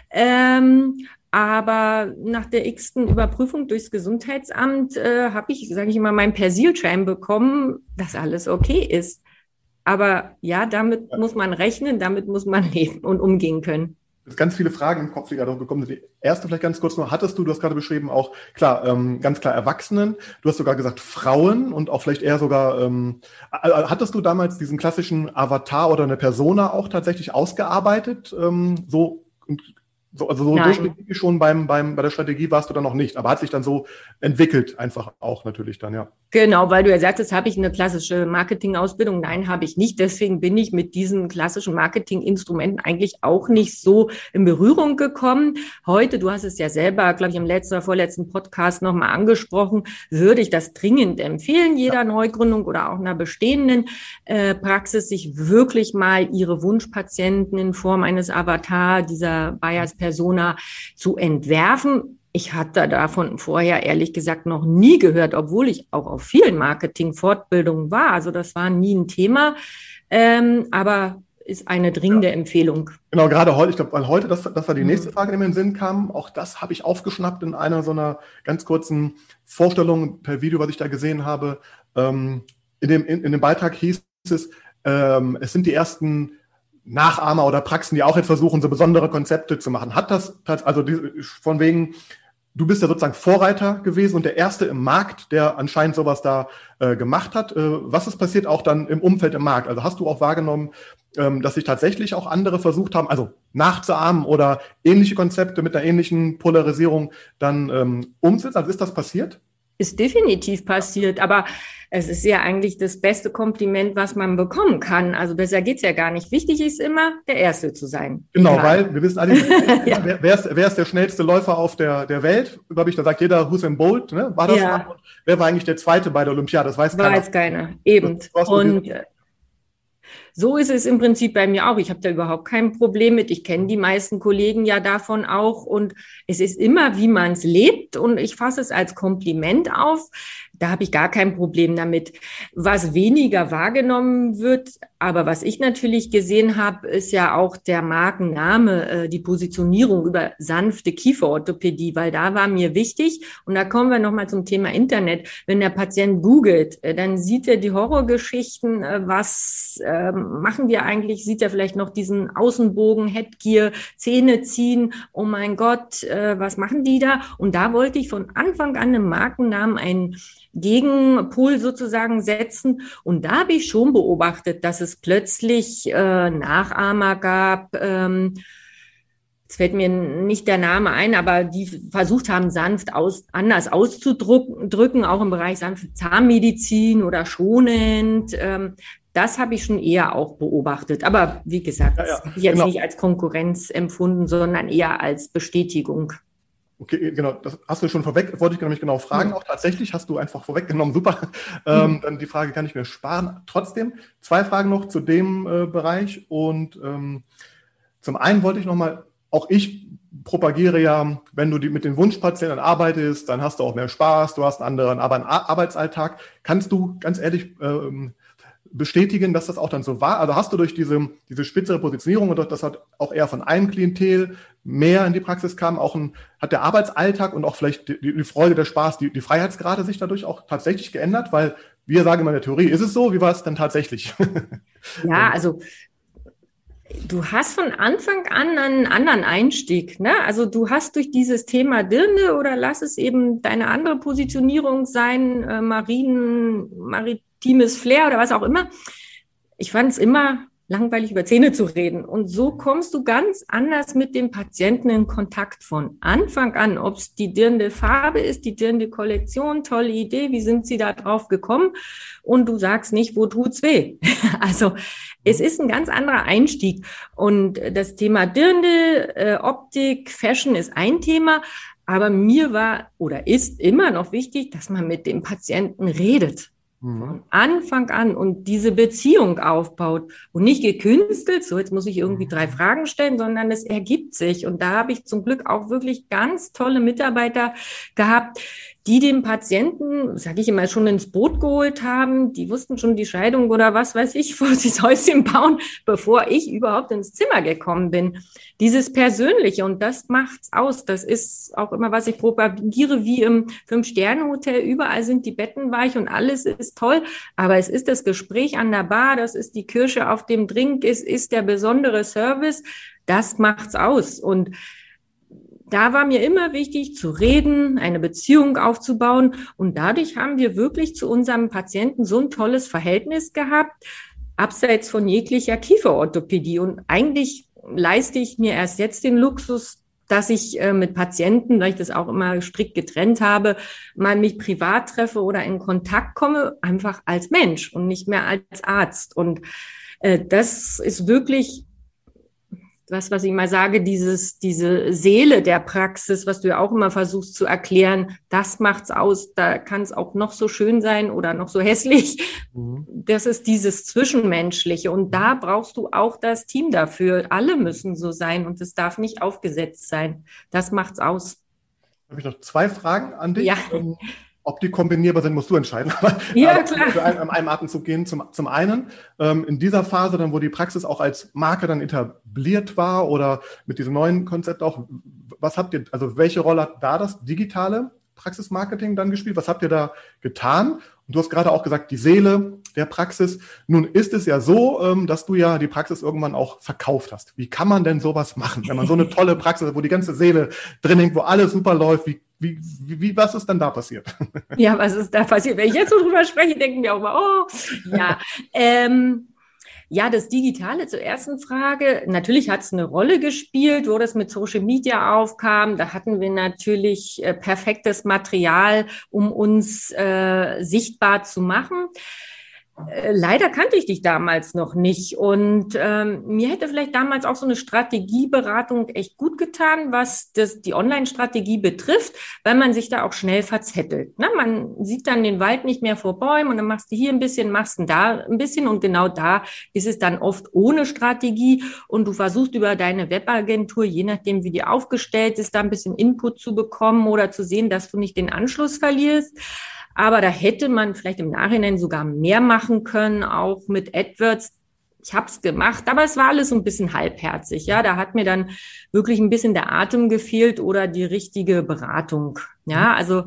Speaker 1: Ähm, aber nach der x-ten Überprüfung durchs Gesundheitsamt äh, habe ich, sage ich immer, mein Persilschein bekommen, dass alles okay ist. Aber ja, damit ja. muss man rechnen, damit muss man (laughs) leben und umgehen können.
Speaker 2: Es ganz viele Fragen im Kopf, die gerade gekommen sind. Die erste vielleicht ganz kurz noch, hattest du, du hast gerade beschrieben, auch klar, ähm, ganz klar Erwachsenen, du hast sogar gesagt Frauen und auch vielleicht eher sogar, ähm, hattest du damals diesen klassischen Avatar oder eine Persona auch tatsächlich ausgearbeitet, ähm, so so, also so durchschnittlich schon beim, beim, bei der Strategie warst du dann noch nicht, aber hat sich dann so entwickelt, einfach auch natürlich dann, ja.
Speaker 1: Genau, weil du ja sagtest, habe ich eine klassische Marketingausbildung? Nein, habe ich nicht. Deswegen bin ich mit diesen klassischen Marketinginstrumenten eigentlich auch nicht so in Berührung gekommen. Heute, du hast es ja selber, glaube ich, im letzten oder vorletzten Podcast nochmal angesprochen, würde ich das dringend empfehlen, jeder ja. Neugründung oder auch einer bestehenden äh, Praxis, sich wirklich mal ihre Wunschpatienten in Form eines Avatar, dieser Bias Persona zu entwerfen. Ich hatte davon vorher ehrlich gesagt noch nie gehört, obwohl ich auch auf vielen Marketing-Fortbildungen war. Also das war nie ein Thema. Ähm, aber ist eine dringende ja. Empfehlung.
Speaker 2: Genau, gerade heute, ich glaube, weil heute, das, das war die mhm. nächste Frage, die mir in den Sinn kam. Auch das habe ich aufgeschnappt in einer so einer ganz kurzen Vorstellung per Video, was ich da gesehen habe. Ähm, in, dem, in, in dem Beitrag hieß es, ähm, es sind die ersten Nachahmer oder Praxen, die auch jetzt versuchen, so besondere Konzepte zu machen. Hat das, also von wegen, du bist ja sozusagen Vorreiter gewesen und der Erste im Markt, der anscheinend sowas da äh, gemacht hat. Äh, was ist passiert auch dann im Umfeld im Markt? Also hast du auch wahrgenommen, ähm, dass sich tatsächlich auch andere versucht haben, also nachzuahmen oder ähnliche Konzepte mit einer ähnlichen Polarisierung dann ähm, umzusetzen? Also ist das passiert?
Speaker 1: Ist definitiv passiert, aber es ist ja eigentlich das beste Kompliment, was man bekommen kann. Also besser geht's ja gar nicht. Wichtig ist immer, der Erste zu sein.
Speaker 2: Genau, Egal. weil wir wissen alle, (laughs) ja. wer, wer, ist, wer ist der schnellste Läufer auf der, der Welt? Glaube ich, da sagt jeder Hussein Bolt, ne? War das? Ja. Wer war eigentlich der Zweite bei der Olympiade? Das weiß keiner.
Speaker 1: Weiß keiner, eben. Und so ist es im Prinzip bei mir auch. Ich habe da überhaupt kein Problem mit. Ich kenne die meisten Kollegen ja davon auch. Und es ist immer, wie man es lebt. Und ich fasse es als Kompliment auf. Da habe ich gar kein Problem damit. Was weniger wahrgenommen wird, aber was ich natürlich gesehen habe, ist ja auch der Markenname, äh, die Positionierung über sanfte Kieferorthopädie, weil da war mir wichtig. Und da kommen wir nochmal zum Thema Internet. Wenn der Patient googelt, äh, dann sieht er die Horrorgeschichten. Äh, was äh, machen wir eigentlich? Sieht er vielleicht noch diesen Außenbogen, Headgear, Zähne ziehen? Oh mein Gott, äh, was machen die da? Und da wollte ich von Anfang an im Markennamen einen Gegenpol sozusagen setzen. Und da habe ich schon beobachtet, dass es plötzlich äh, Nachahmer gab. Ähm, Jetzt fällt mir nicht der Name ein, aber die versucht haben, sanft aus, anders auszudrücken, auch im Bereich sanfte Zahnmedizin oder schonend. Ähm, das habe ich schon eher auch beobachtet. Aber wie gesagt, ja, ja. jetzt genau. nicht als Konkurrenz empfunden, sondern eher als Bestätigung.
Speaker 2: Okay, genau, das hast du schon vorweg, wollte ich nämlich genau fragen. Auch tatsächlich hast du einfach vorweggenommen, super. (laughs) Ähm, mhm. dann die Frage kann ich mir sparen. Trotzdem, zwei Fragen noch zu dem äh, Bereich. Und ähm, zum einen wollte ich nochmal, auch ich propagiere ja, wenn du die, mit den Wunschpatienten arbeitest, dann hast du auch mehr Spaß, du hast einen anderen Arbeitsalltag. Kannst du ganz ehrlich ähm, bestätigen, dass das auch dann so war? Also hast du durch diese, diese spitzere Positionierung und durch das hat auch eher von einem Klientel mehr in die Praxis kam, auch ein, hat der Arbeitsalltag und auch vielleicht die, die Freude, der Spaß, die, die Freiheitsgrade sich dadurch auch tatsächlich geändert? Weil wir sagen immer in der Theorie, ist es so? Wie war es denn tatsächlich?
Speaker 1: Ja, (laughs) also du hast von Anfang an einen anderen Einstieg. Ne? Also du hast durch dieses Thema Dirne oder lass es eben deine andere Positionierung sein, äh, Marinen, maritimes Flair oder was auch immer. Ich fand es immer langweilig über Zähne zu reden. Und so kommst du ganz anders mit dem Patienten in Kontakt von Anfang an, ob es die dirnde Farbe ist, die dirnde Kollektion, tolle Idee, wie sind sie da drauf gekommen? Und du sagst nicht, wo tut's weh? (laughs) also es ist ein ganz anderer Einstieg. Und das Thema Dirnde, äh, Optik, Fashion ist ein Thema. Aber mir war oder ist immer noch wichtig, dass man mit dem Patienten redet. Mhm. Von Anfang an und diese Beziehung aufbaut und nicht gekünstelt, so jetzt muss ich irgendwie mhm. drei Fragen stellen, sondern es ergibt sich. Und da habe ich zum Glück auch wirklich ganz tolle Mitarbeiter gehabt, die den Patienten, sage ich immer, schon ins Boot geholt haben. Die wussten schon die Scheidung oder was weiß ich, (laughs) sie das Häuschen bauen, bevor ich überhaupt ins Zimmer gekommen bin. Dieses Persönliche und das macht's aus. Das ist auch immer, was ich propagiere, wie im Fünf-Sterne-Hotel. Überall sind die Betten weich und alles ist toll. Aber es ist das Gespräch an der Bar, das ist die Kirsche auf dem Drink, es ist der besondere Service. Das macht's aus. Und da war mir immer wichtig zu reden, eine Beziehung aufzubauen. Und dadurch haben wir wirklich zu unserem Patienten so ein tolles Verhältnis gehabt, abseits von jeglicher Kieferorthopädie. Und eigentlich leiste ich mir erst jetzt den Luxus, dass ich äh, mit Patienten, weil ich das auch immer strikt getrennt habe, mal mich privat treffe oder in Kontakt komme, einfach als Mensch und nicht mehr als Arzt. Und äh, das ist wirklich was, was ich mal sage, dieses, diese Seele der Praxis, was du ja auch immer versuchst zu erklären, das macht's aus. Da kann es auch noch so schön sein oder noch so (laughs) hässlich. Mhm. Das ist dieses Zwischenmenschliche. Und da brauchst du auch das Team dafür. Alle müssen so sein und es darf nicht aufgesetzt sein. Das macht's aus.
Speaker 2: Habe ich noch zwei Fragen an dich?
Speaker 1: Ja.
Speaker 2: Ob die kombinierbar sind, musst du entscheiden. (laughs)
Speaker 1: Ja, klar.
Speaker 2: Für einen, einem Atemzug gehen. Zum, zum einen, ähm, in dieser Phase dann, wo die Praxis auch als Marke dann etabliert war oder mit diesem neuen Konzept auch, was habt ihr, also welche Rolle hat da das digitale Praxismarketing dann gespielt? Was habt ihr da getan? Und du hast gerade auch gesagt, die Seele der Praxis. Nun ist es ja so, ähm, dass du ja die Praxis irgendwann auch verkauft hast. Wie kann man denn sowas machen, wenn man so eine (laughs) tolle Praxis hat, wo die ganze Seele drin hängt, wo alles super läuft? Wie wie, wie, was ist dann da passiert?
Speaker 1: Ja, was ist da passiert? Wenn ich jetzt so drüber spreche, denken wir auch mal, oh, ja. (laughs) Ähm, ja, das Digitale zur ersten Frage. Natürlich hat es eine Rolle gespielt, wo das mit Social Media aufkam. Da hatten wir natürlich äh, perfektes Material, um uns äh, sichtbar zu machen. Äh, leider kannte ich dich damals noch nicht und ähm, mir hätte vielleicht damals auch so eine Strategieberatung echt gut getan, was das, die Online-Strategie betrifft, weil man sich da auch schnell verzettelt. Ne? Man sieht dann den Wald nicht mehr vor Bäumen und dann machst du hier ein bisschen, machst du da ein bisschen und genau da ist es dann oft ohne Strategie und du versuchst über deine Webagentur, je nachdem wie die aufgestellt ist, da ein bisschen Input zu bekommen oder zu sehen, dass du nicht den Anschluss verlierst. Aber da hätte man vielleicht im Nachhinein sogar mehr machen können, auch mit AdWords. Ich habe es gemacht, aber es war alles so ein bisschen halbherzig. Ja, da hat mir dann wirklich ein bisschen der Atem gefehlt oder die richtige Beratung. Ja, also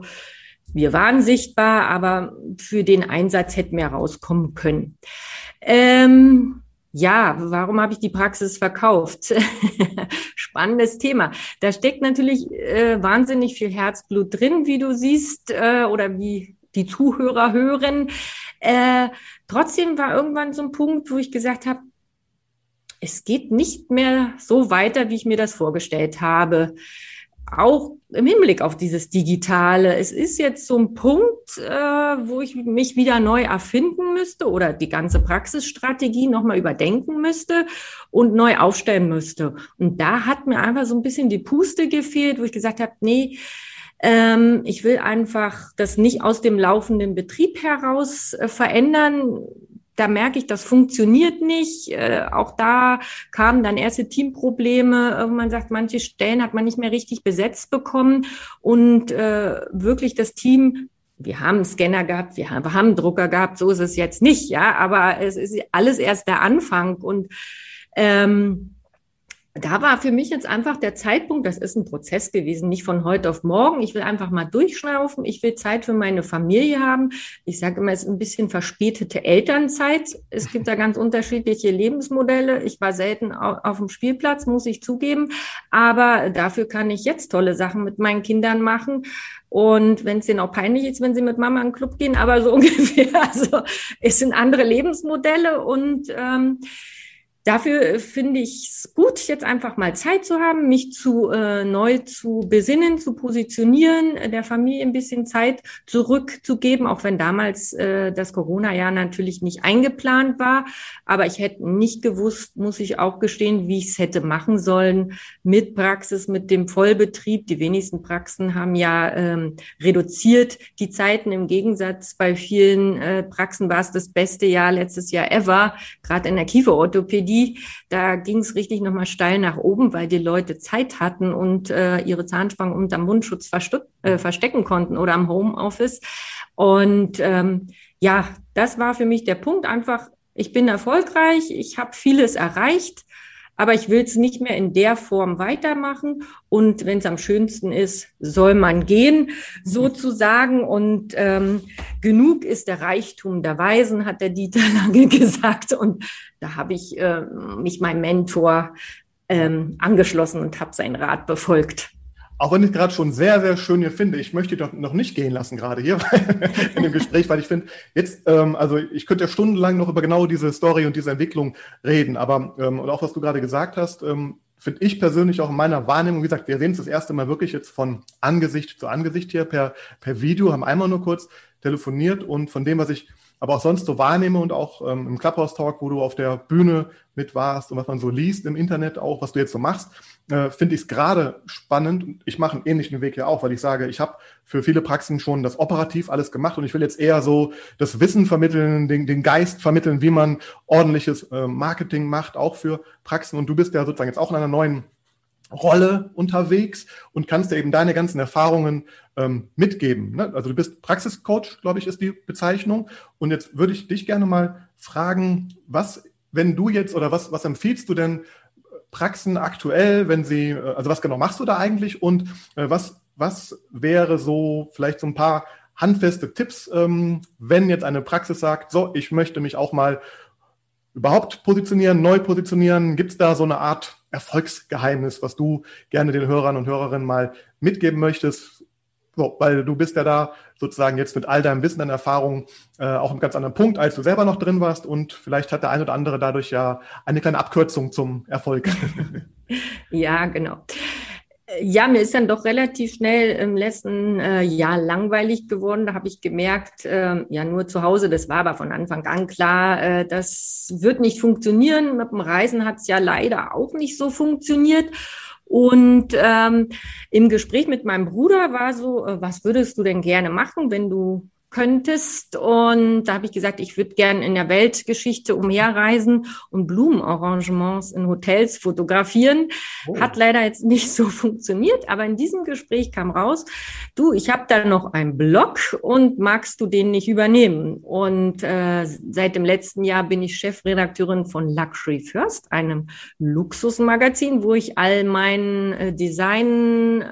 Speaker 1: wir waren sichtbar, aber für den Einsatz hätten wir rauskommen können. Ähm, ja, warum habe ich die Praxis verkauft? (laughs) Spannendes Thema. Da steckt natürlich äh, wahnsinnig viel Herzblut drin, wie du siehst, äh, oder wie die Zuhörer hören. Äh, trotzdem war irgendwann so ein Punkt, wo ich gesagt habe, es geht nicht mehr so weiter, wie ich mir das vorgestellt habe. Auch im Hinblick auf dieses Digitale. Es ist jetzt so ein Punkt, äh, wo ich mich wieder neu erfinden müsste oder die ganze Praxisstrategie nochmal überdenken müsste und neu aufstellen müsste. Und da hat mir einfach so ein bisschen die Puste gefehlt, wo ich gesagt habe, nee, ähm, ich will einfach das nicht aus dem laufenden Betrieb heraus äh, verändern. Da merke ich, das funktioniert nicht. Äh, auch da kamen dann erste Teamprobleme. Man sagt, manche Stellen hat man nicht mehr richtig besetzt bekommen und äh, wirklich das Team wir haben einen Scanner gehabt, wir haben, wir haben einen Drucker gehabt, so ist es jetzt nicht, ja, aber es ist alles erst der Anfang und ähm, da war für mich jetzt einfach der Zeitpunkt, das ist ein Prozess gewesen, nicht von heute auf morgen. Ich will einfach mal durchschnaufen. Ich will Zeit für meine Familie haben. Ich sage immer, es ist ein bisschen verspätete Elternzeit. Es gibt da ganz unterschiedliche Lebensmodelle. Ich war selten auf dem Spielplatz, muss ich zugeben. Aber dafür kann ich jetzt tolle Sachen mit meinen Kindern machen. Und wenn es denen auch peinlich ist, wenn sie mit Mama in den Club gehen, aber so (laughs) ungefähr. Also es sind andere Lebensmodelle und ähm, Dafür äh, finde ich es gut, jetzt einfach mal Zeit zu haben, mich zu äh, neu zu besinnen, zu positionieren, äh, der Familie ein bisschen Zeit zurückzugeben, auch wenn damals äh, das Corona-Jahr natürlich nicht eingeplant war. Aber ich hätte nicht gewusst, muss ich auch gestehen, wie ich es hätte machen sollen mit Praxis, mit dem Vollbetrieb. Die wenigsten Praxen haben ja ähm, reduziert die Zeiten. Im Gegensatz bei vielen äh, Praxen war es das beste Jahr letztes Jahr ever, gerade in der Kieferorthopädie Orthopädie, da ging es richtig nochmal steil nach oben, weil die Leute Zeit hatten und äh, ihre Zahnspangen unterm Mundschutz äh, verstecken konnten oder am Homeoffice. Und ähm, ja, das war für mich der Punkt einfach, ich bin erfolgreich, ich habe vieles erreicht aber ich will es nicht mehr in der Form weitermachen. Und wenn es am schönsten ist, soll man gehen, sozusagen. Und ähm, genug ist der Reichtum der Weisen, hat der Dieter (laughs) lange gesagt. Und da habe ich äh, mich meinem Mentor ähm, angeschlossen und habe seinen Rat befolgt.
Speaker 2: Auch wenn ich gerade schon sehr, sehr schön hier finde, ich möchte doch noch nicht gehen lassen gerade hier (laughs) in dem Gespräch, weil ich finde, jetzt, ähm, also ich könnte ja stundenlang noch über genau diese Story und diese Entwicklung reden, aber ähm, und auch was du gerade gesagt hast, ähm, finde ich persönlich auch in meiner Wahrnehmung, wie gesagt, wir sehen es das erste Mal wirklich jetzt von Angesicht zu Angesicht hier per, per Video, haben einmal nur kurz telefoniert und von dem, was ich aber auch sonst so wahrnehme und auch ähm, im Clubhouse Talk, wo du auf der Bühne mit warst und was man so liest im Internet auch, was du jetzt so machst, äh, finde ich es gerade spannend. Ich mache einen ähnlichen Weg ja auch, weil ich sage, ich habe für viele Praxen schon das operativ alles gemacht und ich will jetzt eher so das Wissen vermitteln, den, den Geist vermitteln, wie man ordentliches äh, Marketing macht, auch für Praxen. Und du bist ja sozusagen jetzt auch in einer neuen Rolle unterwegs und kannst dir eben deine ganzen Erfahrungen ähm, mitgeben. Ne? Also du bist Praxiscoach, glaube ich, ist die Bezeichnung. Und jetzt würde ich dich gerne mal fragen, was, wenn du jetzt oder was, was empfiehlst du denn Praxen aktuell, wenn sie, äh, also was genau machst du da eigentlich und äh, was, was wäre so vielleicht so ein paar handfeste Tipps, ähm, wenn jetzt eine Praxis sagt, so, ich möchte mich auch mal überhaupt positionieren, neu positionieren? Gibt es da so eine Art Erfolgsgeheimnis, was du gerne den Hörern und Hörerinnen mal mitgeben möchtest? So, weil du bist ja da sozusagen jetzt mit all deinem Wissen und Erfahrung äh, auch einem ganz anderen Punkt, als du selber noch drin warst und vielleicht hat der ein oder andere dadurch ja eine kleine Abkürzung zum Erfolg. (laughs)
Speaker 1: ja, genau. Ja, mir ist dann doch relativ schnell im letzten äh, Jahr langweilig geworden. Da habe ich gemerkt, äh, ja, nur zu Hause, das war aber von Anfang an klar, äh, das wird nicht funktionieren. Mit dem Reisen hat es ja leider auch nicht so funktioniert. Und ähm, im Gespräch mit meinem Bruder war so, äh, was würdest du denn gerne machen, wenn du könntest. Und da habe ich gesagt, ich würde gern in der Weltgeschichte umherreisen und Blumenarrangements in Hotels fotografieren. Oh. Hat leider jetzt nicht so funktioniert, aber in diesem Gespräch kam raus, du, ich habe da noch einen Blog und magst du den nicht übernehmen? Und äh, seit dem letzten Jahr bin ich Chefredakteurin von Luxury First, einem Luxusmagazin, wo ich all mein äh, Design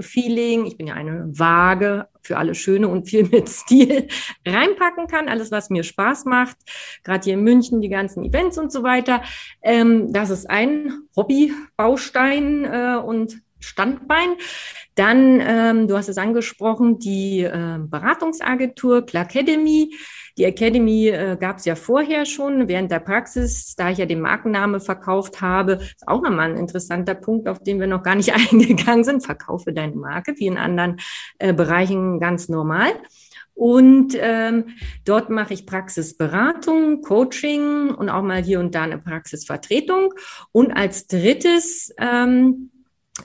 Speaker 1: Feeling, ich bin ja eine Waage für alles Schöne und viel mit Stil reinpacken kann, alles, was mir Spaß macht, gerade hier in München, die ganzen Events und so weiter. Ähm, das ist ein Hobbybaustein äh, und Standbein. Dann, ähm, du hast es angesprochen, die äh, Beratungsagentur Clarkademy. Die Academy äh, gab es ja vorher schon während der Praxis, da ich ja den Markenname verkauft habe. Ist auch nochmal ein interessanter Punkt, auf den wir noch gar nicht (laughs) eingegangen sind. Verkaufe deine Marke, wie in anderen äh, Bereichen ganz normal. Und ähm, dort mache ich Praxisberatung, Coaching und auch mal hier und da eine Praxisvertretung. Und als drittes ähm,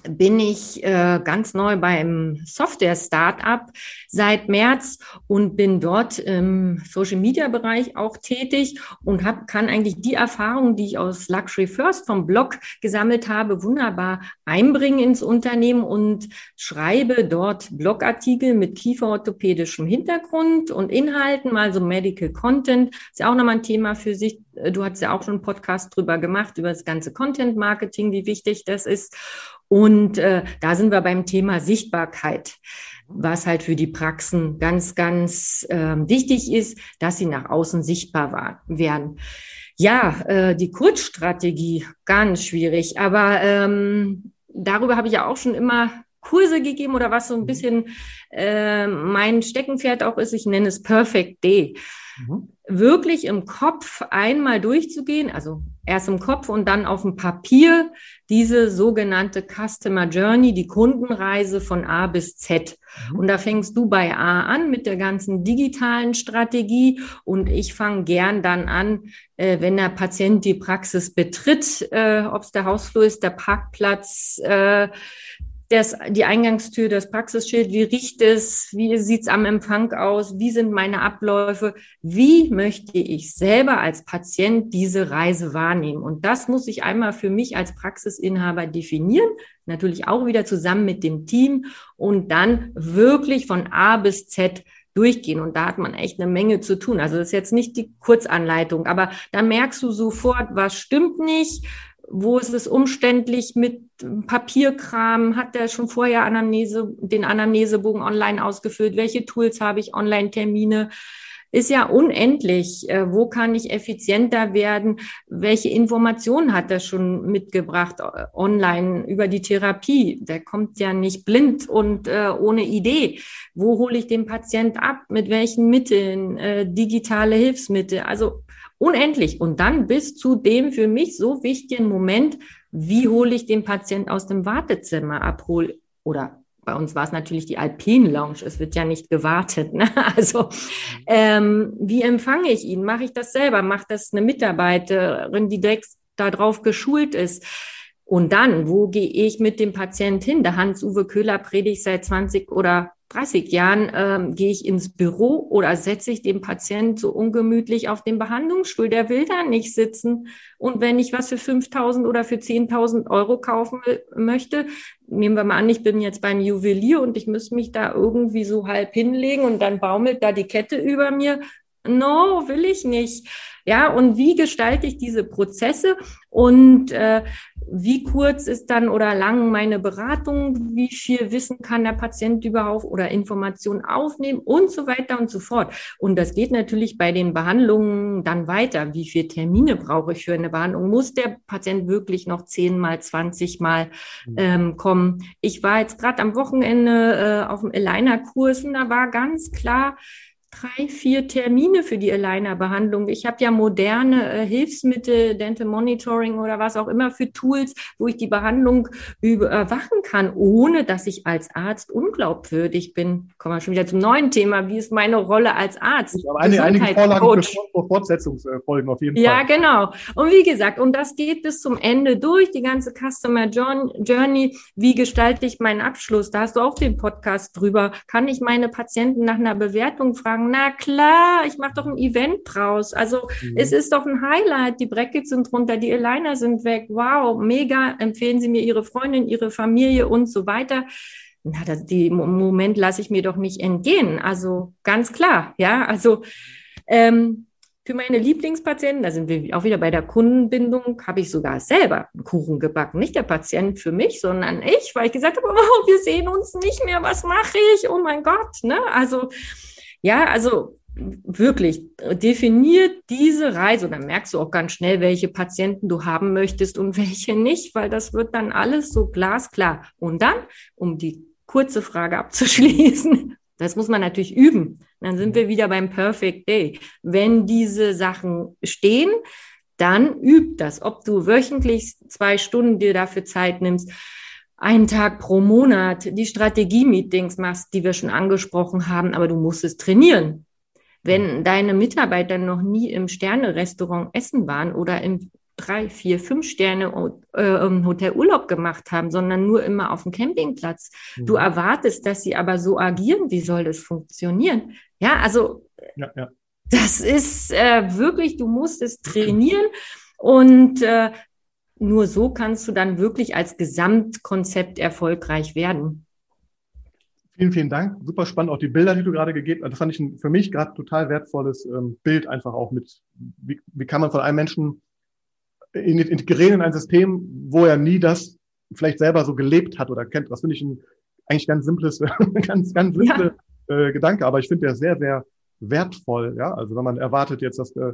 Speaker 1: bin ich äh, ganz neu beim Software-Startup seit März und bin dort im Social-Media-Bereich auch tätig und hab, kann eigentlich die Erfahrungen, die ich aus Luxury First vom Blog gesammelt habe, wunderbar einbringen ins Unternehmen und schreibe dort Blogartikel mit kieferorthopädischem Hintergrund und Inhalten, mal so Medical Content. Ist ja auch nochmal ein Thema für sich. Du hast ja auch schon einen Podcast drüber gemacht, über das ganze Content-Marketing, wie wichtig das ist. Und äh, da sind wir beim Thema Sichtbarkeit, was halt für die Praxen ganz, ganz äh, wichtig ist, dass sie nach außen sichtbar war, werden. Ja, äh, die Kurzstrategie, ganz schwierig, aber ähm, darüber habe ich ja auch schon immer Kurse gegeben oder was so ein bisschen äh, mein Steckenpferd auch ist. Ich nenne es Perfect Day. Mhm. Wirklich im Kopf einmal durchzugehen, also erst im Kopf und dann auf dem Papier diese sogenannte Customer Journey, die Kundenreise von A bis Z. Mhm. Und da fängst du bei A an mit der ganzen digitalen Strategie und ich fange gern dann an, äh, wenn der Patient die Praxis betritt, äh, ob es der Hausflur ist, der Parkplatz, äh, das, die Eingangstür, das Praxisschild, wie riecht es, wie sieht's am Empfang aus, wie sind meine Abläufe, wie möchte ich selber als Patient diese Reise wahrnehmen. Und das muss ich einmal für mich als Praxisinhaber definieren, natürlich auch wieder zusammen mit dem Team und dann wirklich von A bis Z durchgehen. Und da hat man echt eine Menge zu tun. Also das ist jetzt nicht die Kurzanleitung, aber da merkst du sofort, was stimmt nicht, wo ist es umständlich mit Papierkram? Hat der schon vorher Anamnese, den Anamnesebogen online ausgefüllt? Welche Tools habe ich? Online-Termine? Ist ja unendlich. Äh, wo kann ich effizienter werden? Welche Informationen hat er schon mitgebracht äh, online über die Therapie? Der kommt ja nicht blind und äh, ohne Idee. Wo hole ich den Patient ab? Mit welchen Mitteln? Digitale Hilfsmittel? Also Unendlich. Und dann bis zu dem für mich so wichtigen Moment, wie hole ich den Patient aus dem Wartezimmer abhol oder bei uns war es natürlich die Alpine Lounge. Es wird ja nicht gewartet. (laughs) Ne? Also ähm, wie empfange ich ihn? Mache ich das selber? Macht das eine Mitarbeiterin, die direkt darauf geschult ist? Und dann, wo gehe ich mit dem Patient hin? Der Hans-Uwe Köhler predigt seit 20 oder 30 Jahren ähm, gehe ich ins Büro oder setze ich den Patient so ungemütlich auf den Behandlungsstuhl. Der will da nicht sitzen. Und wenn ich was für 5.000 oder für 10.000 Euro kaufen möchte, nehmen wir mal an, ich bin jetzt beim Juwelier und ich muss mich da irgendwie so halb hinlegen und dann baumelt da die Kette über mir. No, will ich nicht. Ja, und wie gestalte ich diese Prozesse und äh, wie kurz ist dann oder lang meine Beratung, wie viel Wissen kann der Patient überhaupt oder Informationen aufnehmen und so weiter und so fort. Und das geht natürlich bei den Behandlungen dann weiter. Wie viele Termine brauche ich für eine Behandlung? Muss der Patient wirklich noch zehnmal, zwanzigmal mhm. ähm, kommen? Ich war jetzt gerade am Wochenende äh, auf dem Aligner-Kurs und da war ganz klar, drei, vier Termine für die Aligner-Behandlung. Ich habe ja moderne äh, Hilfsmittel, Dental Monitoring oder was auch immer für Tools, wo ich die Behandlung überwachen kann, ohne dass ich als Arzt unglaubwürdig bin. Kommen wir schon wieder zum neuen Thema. Wie ist meine Rolle als Arzt?
Speaker 2: Aber eine, einige Vorlagen für Fortsetzungsfolgen auf jeden
Speaker 1: Fall. Ja, genau. Und wie gesagt, und das geht bis zum Ende durch, die ganze Customer Journey. Wie gestalte ich meinen Abschluss? Da hast du auch den Podcast drüber. Kann ich meine Patienten nach einer Bewertung fragen? na klar, ich mache doch ein Event draus. Also mhm. es ist doch ein Highlight. Die Brackets sind runter, die Aligner sind weg. Wow, mega. Empfehlen Sie mir Ihre Freundin, Ihre Familie und so weiter. Na, das, die Moment lasse ich mir doch nicht entgehen. Also ganz klar, ja. Also ähm, für meine Lieblingspatienten, da sind wir auch wieder bei der Kundenbindung, habe ich sogar selber einen Kuchen gebacken. Nicht der Patient für mich, sondern ich, weil ich gesagt habe, oh, wir sehen uns nicht mehr, was mache ich? Oh mein Gott. Ne? Also ja, also wirklich definiert diese Reise und dann merkst du auch ganz schnell, welche Patienten du haben möchtest und welche nicht, weil das wird dann alles so glasklar. Und dann, um die kurze Frage abzuschließen, (laughs) das muss man natürlich üben. Dann sind wir wieder beim Perfect Day. Wenn diese Sachen stehen, dann üb das. Ob du wöchentlich zwei Stunden dir dafür Zeit nimmst, einen Tag pro Monat die Strategie-Meetings machst, die wir schon angesprochen haben, aber du musst es trainieren. Wenn deine Mitarbeiter noch nie im Sterne-Restaurant essen waren oder im drei, vier, fünf Sterne äh, Hotel Urlaub gemacht haben, sondern nur immer auf dem Campingplatz. Mhm. Du erwartest, dass sie aber so agieren. Wie soll das funktionieren? Ja, also ja, ja. das ist äh, wirklich, du musst es trainieren und äh, nur so kannst du dann wirklich als Gesamtkonzept erfolgreich werden.
Speaker 2: Vielen, vielen Dank. Super spannend auch die Bilder, die du gerade gegeben hast. Das fand ich für mich gerade total wertvolles ähm, Bild einfach auch mit, wie, wie kann man von einem Menschen integrieren in ein System, wo er nie das vielleicht selber so gelebt hat oder kennt. Das finde ich ein eigentlich ganz simples, (laughs) ganz, ganz simple ja. äh, Gedanke, aber ich finde der sehr, sehr wertvoll. Ja, also wenn man erwartet jetzt, dass äh,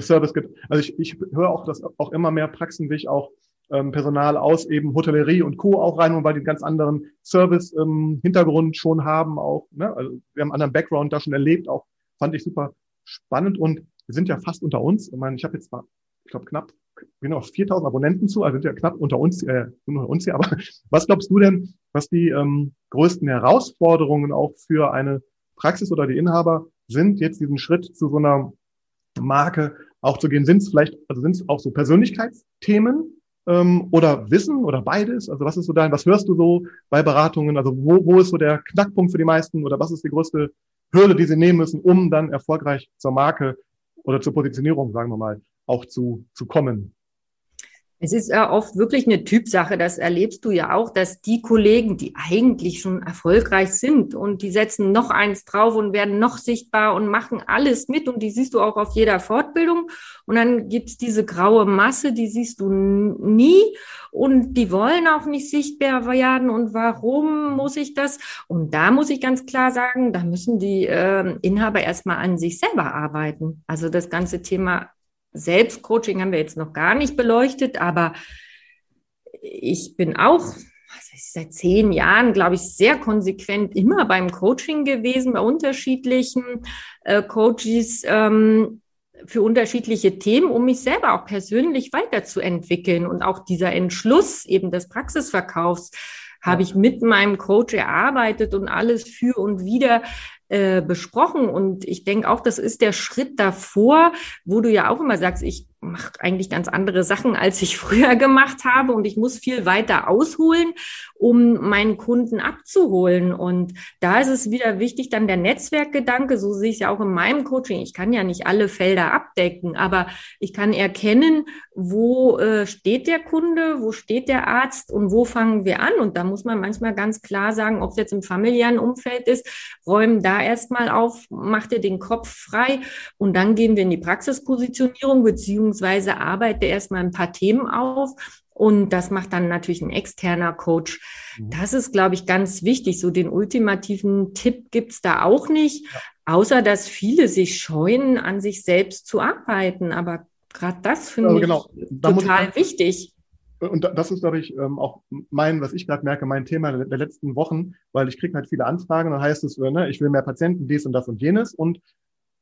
Speaker 2: Service gibt. Also ich, ich höre auch, dass auch immer mehr Praxen sich auch ähm, Personal aus eben Hotellerie und Co. auch rein, weil die einen ganz anderen Service-Hintergrund ähm, schon haben auch. Ne? Also wir haben einen anderen Background da schon erlebt, auch fand ich super spannend und wir sind ja fast unter uns. Ich meine, ich habe jetzt mal, ich glaube, knapp genau 4000 Abonnenten zu, also sind ja knapp unter uns, äh, unter uns hier. (laughs) Aber was glaubst du denn, was die ähm, größten Herausforderungen auch für eine Praxis oder die Inhaber sind, jetzt diesen Schritt zu so einer Marke auch zu gehen? Sind es vielleicht, also sind es auch so Persönlichkeitsthemen ähm, oder Wissen oder beides? Also was ist so dein, was hörst du so bei Beratungen? Also wo, wo ist so der Knackpunkt für die meisten oder was ist die größte Hürde, die sie nehmen müssen, um dann erfolgreich zur Marke oder zur Positionierung, sagen wir mal, auch zu, zu kommen?
Speaker 1: Es ist ja oft wirklich eine Typsache, das erlebst du ja auch, dass die Kollegen, die eigentlich schon erfolgreich sind und die setzen noch eins drauf und werden noch sichtbar und machen alles mit und die siehst du auch auf jeder Fortbildung und dann gibt's diese graue Masse, die siehst du nie und die wollen auch nicht sichtbar werden und warum muss ich das? Und da muss ich ganz klar sagen, da müssen die äh, Inhaber erstmal an sich selber arbeiten. Also das ganze Thema Selbstcoaching haben wir jetzt noch gar nicht beleuchtet, aber ich bin auch seit zehn Jahren, glaube ich, sehr konsequent immer beim Coaching gewesen, bei unterschiedlichen äh, Coaches ähm, für unterschiedliche Themen, um mich selber auch persönlich weiterzuentwickeln. Und auch dieser Entschluss eben des Praxisverkaufs habe ich mit meinem Coach erarbeitet und alles für und wieder äh, besprochen. Und ich denke auch, das ist der Schritt davor, wo du ja auch immer sagst, ich mache eigentlich ganz andere Sachen, als ich (laughs) früher gemacht habe und ich muss viel weiter ausholen, um meinen Kunden abzuholen. Und da ist es wieder wichtig, dann der Netzwerkgedanke, so sehe ich es ja auch in meinem Coaching. Ich kann ja nicht alle Felder abdecken, aber ich kann erkennen, wo äh, steht der Kunde, wo steht der Arzt und wo fangen wir an. Und da muss man manchmal ganz klar sagen, ob es jetzt im familiären Umfeld ist, räumen da erstmal auf, mach dir den Kopf frei und dann gehen wir in die Praxispositionierung beziehungsweise arbeite erstmal ein paar Themen auf. Und das macht dann natürlich ein externer Coach. Mhm. Das ist, glaube ich, ganz wichtig. So den ultimativen Tipp gibt's da auch nicht, außer dass viele sich scheuen, an sich selbst zu arbeiten. Aber gerade das finde also genau. ich total ich, wichtig.
Speaker 2: Und das ist, glaube ich, ähm, auch mein, was ich gerade merke, mein Thema der letzten Wochen, weil ich kriege halt viele Anfragen, dann heißt es, äh, ne, ich will mehr Patienten, dies und das und jenes. Und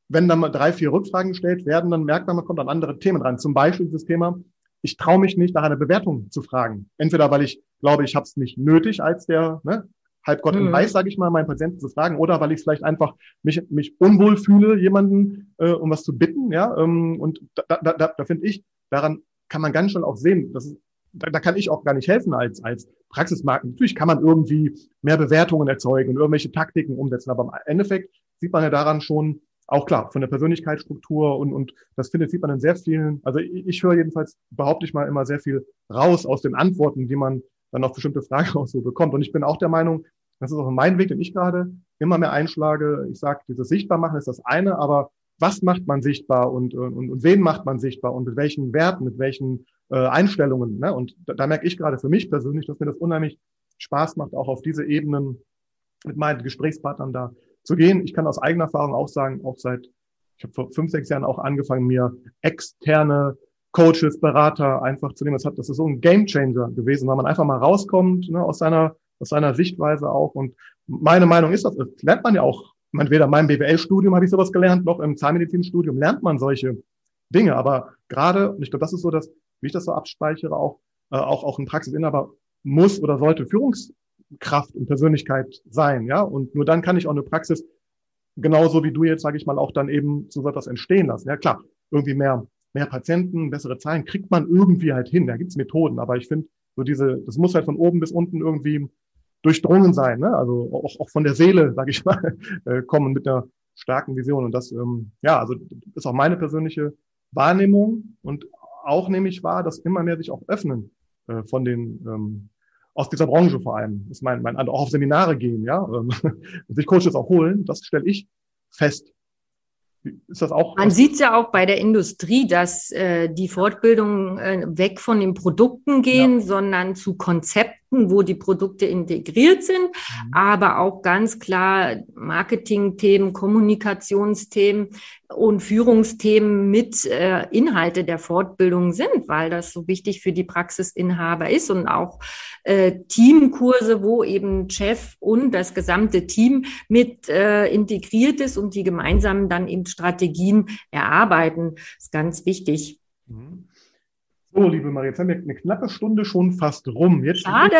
Speaker 2: wenn dann mal drei, vier Rückfragen gestellt werden, dann merkt man, man kommt an andere Themen ran. Zum Beispiel das Thema, ich traue mich nicht, nach einer Bewertung zu fragen. Entweder weil ich glaube, ich habe es nicht nötig, als der ne, Halbgott mhm. im Weiß, sage ich mal, meinen Patienten zu fragen, oder weil ich vielleicht einfach mich, mich unwohl fühle, jemanden äh, um was zu bitten. Ja, ähm, und da, da, da, da finde ich, daran kann man ganz schnell auch sehen, dass da, da kann ich auch gar nicht helfen als, als Praxismarken. Natürlich kann man irgendwie mehr Bewertungen erzeugen und irgendwelche Taktiken umsetzen, aber im Endeffekt sieht man ja daran schon, auch klar, von der Persönlichkeitsstruktur und, und das findet, sieht man in sehr vielen, also ich, ich höre jedenfalls, behaupte ich mal, immer sehr viel raus aus den Antworten, die man dann auf bestimmte Fragen (laughs) auch so bekommt. Und ich bin auch der Meinung, das ist auch mein Weg, den ich gerade immer mehr einschlage. Ich sage, dieses Sichtbarmachen ist das eine, aber was macht man sichtbar und, und, und wen macht man sichtbar und mit welchen Werten, mit welchen äh, Einstellungen. Ne? Und da, da merke ich gerade für mich persönlich, dass mir das unheimlich Spaß macht, auch auf diese Ebenen mit meinen Gesprächspartnern da zu gehen. Ich kann aus eigener Erfahrung auch sagen, auch seit, ich habe vor fünf, sechs Jahren auch angefangen, mir externe Coaches, Berater einfach zu nehmen. Das, hat, das ist so ein Gamechanger gewesen, weil man einfach mal rauskommt ne, aus seiner aus seiner Sichtweise auch. Und meine Meinung ist, das, lernt man ja auch. Weder in meinem BWL-Studium habe ich sowas gelernt, noch im Zahnmedizinstudium lernt man solche Dinge. Aber gerade, und ich glaube, das ist so, dass, wie ich das so abspeichere, auch, äh, auch, auch ein Praxisinhaber muss oder sollte Führungs Kraft und Persönlichkeit sein, ja. Und nur dann kann ich auch eine Praxis genauso wie du jetzt, sage ich mal, auch dann eben so etwas entstehen lassen. Ja, klar, irgendwie mehr mehr Patienten, bessere Zahlen, kriegt man irgendwie halt hin. Da gibt's Methoden, aber ich finde, so diese, das muss halt von oben bis unten irgendwie durchdrungen sein, ne? also auch, auch von der Seele, sage ich mal, (laughs) äh, kommen mit einer starken Vision. Und das, ähm, ja, also ist auch meine persönliche Wahrnehmung und auch nehme ich wahr, dass immer mehr sich auch öffnen äh, von den ähm, aus dieser Branche vor allem. Das ist mein, mein auch auf Seminare gehen, ja, ähm, (laughs) sich Coaches auch holen, das stelle ich fest.
Speaker 1: Ist das auch? Man sieht es ja auch bei der Industrie, dass äh, die Fortbildungen äh, weg von den Produkten gehen, ja. sondern zu Konzepten wo die Produkte integriert sind, mhm. aber auch ganz klar Marketingthemen, Kommunikationsthemen und Führungsthemen mit äh, Inhalte der Fortbildung sind, weil das so wichtig für die Praxisinhaber ist und auch äh, Teamkurse, wo eben Chef und das gesamte Team mit äh, integriert ist und die gemeinsam dann eben Strategien erarbeiten, ist ganz wichtig. Mhm.
Speaker 2: So, liebe Maria, jetzt haben wir eine knappe Stunde schon fast rum. Jetzt
Speaker 1: schade.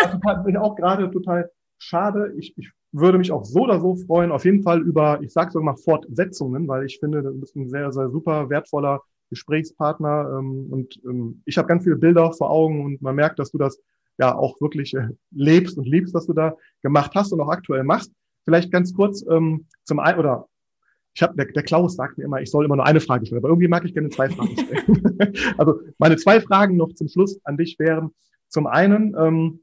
Speaker 2: Das fand ich auch gerade total schade. Ich, ich würde mich auch so oder so freuen, auf jeden Fall über, ich sage sogar mal Fortsetzungen, weil ich finde, du bist ein sehr, sehr super wertvoller Gesprächspartner ähm, und ähm, ich habe ganz viele Bilder vor Augen und man merkt, dass du das ja auch wirklich äh, lebst und liebst, was du da gemacht hast und auch aktuell machst. Vielleicht ganz kurz ähm, zum einen oder ich habe, der, der Klaus sagt mir immer, ich soll immer nur eine Frage stellen, aber irgendwie mag ich gerne zwei Fragen stellen. (laughs) also meine zwei Fragen noch zum Schluss an dich wären, zum einen, ähm,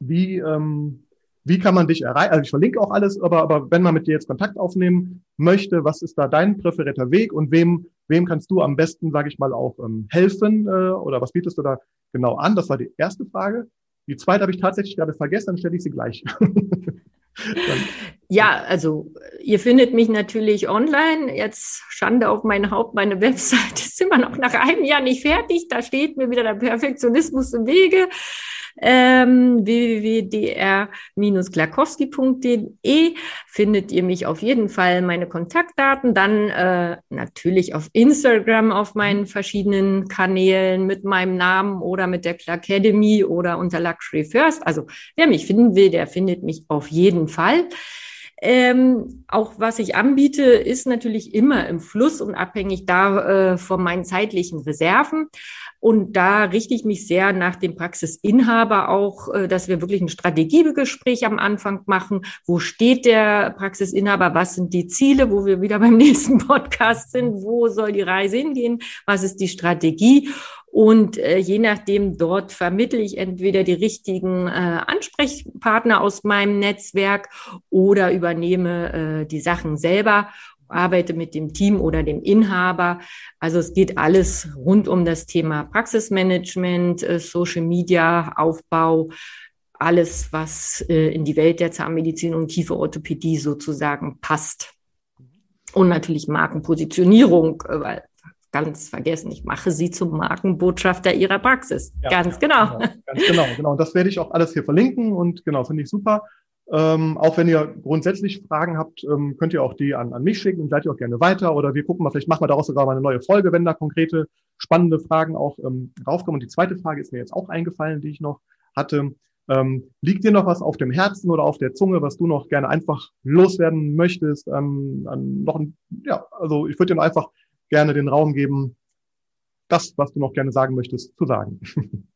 Speaker 2: wie, ähm, wie kann man dich erreichen? Also ich verlinke auch alles, aber, aber wenn man mit dir jetzt Kontakt aufnehmen möchte, was ist da dein präferierter Weg und wem, wem kannst du am besten, sage ich mal, auch ähm, helfen äh, oder was bietest du da genau an? Das war die erste Frage. Die zweite habe ich tatsächlich gerade vergessen, dann stelle ich sie gleich. (laughs)
Speaker 1: Ja, also ihr findet mich natürlich online. Jetzt Schande auf mein Haupt, meine Website (laughs) ist immer noch nach einem Jahr nicht fertig. Da steht mir wieder der Perfektionismus im Wege ähm, www.dr-klakowski.de findet ihr mich auf jeden Fall meine Kontaktdaten, dann äh, natürlich auf Instagram auf meinen verschiedenen Kanälen mit meinem Namen oder mit der Clarkademy oder unter Luxury First. Also wer mich finden will, der findet mich auf jeden Fall. Ähm, auch was ich anbiete, ist natürlich immer im Fluss und abhängig da äh, von meinen zeitlichen Reserven. Und da richte ich mich sehr nach dem Praxisinhaber auch, äh, dass wir wirklich ein Strategiegespräch am Anfang machen. Wo steht der Praxisinhaber? Was sind die Ziele? Wo wir wieder (laughs) beim nächsten Podcast sind? Wo soll die Reise hingehen? Was ist die Strategie? Und äh, je nachdem, dort vermittle ich entweder die richtigen äh, Ansprechpartner aus meinem Netzwerk oder übernehme äh, die Sachen selber arbeite mit dem Team oder dem Inhaber. Also es geht alles rund um das Thema Praxismanagement, äh, Social Media, Aufbau, alles, was äh, in die Welt der Zahnmedizin und Kieferorthopädie sozusagen passt. Und natürlich Markenpositionierung, äh, weil ganz vergessen, ich mache sie zum Markenbotschafter ihrer Praxis. Ja, ganz genau.
Speaker 2: genau. Ganz genau, genau. Und das werde ich auch alles hier verlinken und genau, finde ich super. Ähm, auch wenn ihr grundsätzlich Fragen habt, ähm, könnt ihr auch die an, an mich schicken und leite ich auch gerne weiter. Oder wir gucken mal, vielleicht machen wir daraus sogar mal eine neue Folge, wenn da konkrete, spannende Fragen auch ähm, raufkommen. Und die zweite Frage ist mir jetzt auch eingefallen, die ich noch hatte. Ähm, liegt dir noch was auf dem Herzen oder auf der Zunge, was du noch gerne einfach loswerden möchtest? Ähm, an noch ein, ja, also ich würde dir einfach gerne den Raum geben, das, was du noch gerne sagen möchtest, zu sagen. (laughs)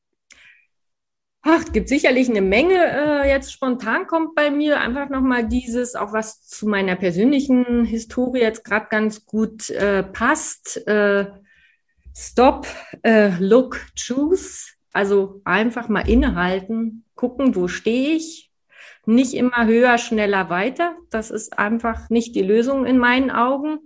Speaker 1: Ach, gibt sicherlich eine Menge. Äh, jetzt spontan kommt bei mir einfach nochmal dieses, auch was zu meiner persönlichen Historie jetzt gerade ganz gut äh, passt. Äh, stop, äh, look, choose. Also einfach mal innehalten, gucken, wo stehe ich. Nicht immer höher, schneller, weiter. Das ist einfach nicht die Lösung in meinen Augen.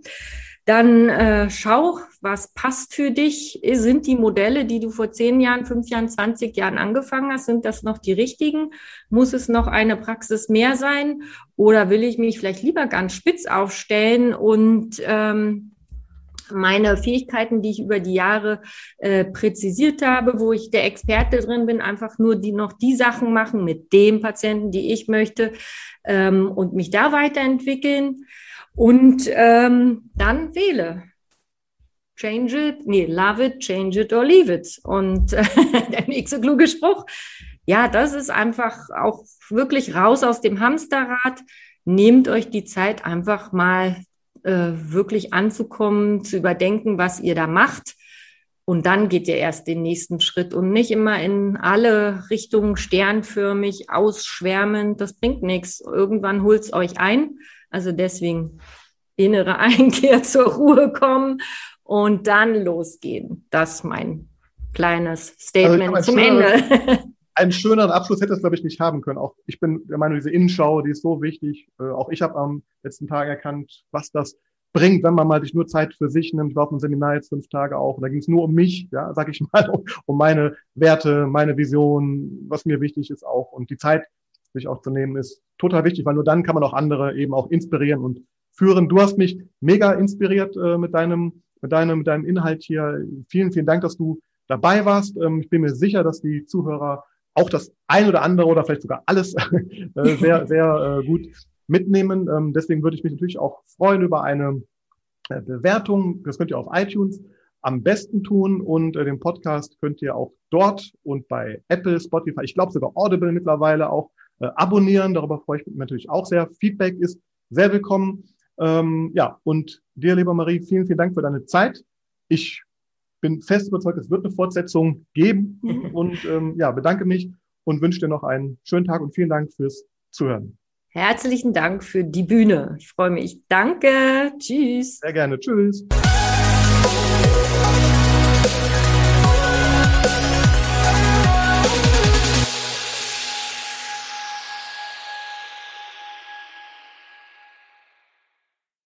Speaker 1: Dann äh, schau, was passt für dich. Sind die Modelle, die du vor zehn Jahren, fünf Jahren, 20 Jahren angefangen hast, sind das noch die richtigen? Muss es noch eine Praxis mehr sein? Oder will ich mich vielleicht lieber ganz spitz aufstellen und ähm, meine Fähigkeiten, die ich über die Jahre äh, präzisiert habe, wo ich der Experte drin bin, einfach nur die noch die Sachen machen mit dem Patienten, die ich möchte ähm, und mich da weiterentwickeln. Und ähm, dann wähle. Change it, nee, love it, change it or leave it. Und äh, (laughs) der nächste kluge Spruch, ja, das ist einfach auch wirklich raus aus dem Hamsterrad. Nehmt euch die Zeit, einfach mal äh, wirklich anzukommen, zu überdenken, was ihr da macht. Und dann geht ihr erst den nächsten Schritt und nicht immer in alle Richtungen sternförmig ausschwärmen. Das bringt nichts. Irgendwann holt es euch ein. Also deswegen innere (laughs) Einkehr zur Ruhe kommen und dann losgehen. Das ist mein kleines Statement also zum Ende. (laughs)
Speaker 2: einen schöneren Abschluss hätte es, glaube ich, nicht haben können. Auch ich bin der Meinung, diese Innenschau, die ist so wichtig. Äh, auch ich habe am letzten Tag erkannt, was das bringt, wenn man mal sich nur Zeit für sich nimmt. Ich war auf einem Seminar jetzt fünf Tage auch. Und da ging es nur um mich, ja, sag ich (laughs) mal, um meine Werte, meine Vision, was mir wichtig ist auch. Und die Zeit, sich auch zu nehmen, ist total wichtig, weil nur dann kann man auch andere eben auch inspirieren und führen. Du hast mich mega inspiriert äh, mit deinem, mit deinem, mit deinem Inhalt hier. Vielen, vielen Dank, dass du dabei warst. Ähm, ich bin mir sicher, dass die Zuhörer auch das ein oder andere oder vielleicht sogar alles (laughs) äh, sehr, (laughs) sehr äh, gut mitnehmen. Ähm, deswegen würde ich mich natürlich auch freuen über eine äh, Bewertung. Das könnt ihr auf iTunes am besten tun und äh, den Podcast könnt ihr auch dort und bei Apple, Spotify, ich glaube sogar Audible mittlerweile auch äh, abonnieren. Darüber freue ich mich natürlich auch sehr. Feedback ist sehr willkommen. Ähm, ja, und dir, lieber Marie, vielen, vielen Dank für deine Zeit. Ich bin fest überzeugt, es wird eine Fortsetzung geben (laughs) und ähm, ja, bedanke mich und wünsche dir noch einen schönen Tag und vielen Dank fürs Zuhören.
Speaker 1: Herzlichen Dank für die Bühne. Ich freue mich. Danke. Tschüss.
Speaker 2: Sehr gerne. Tschüss.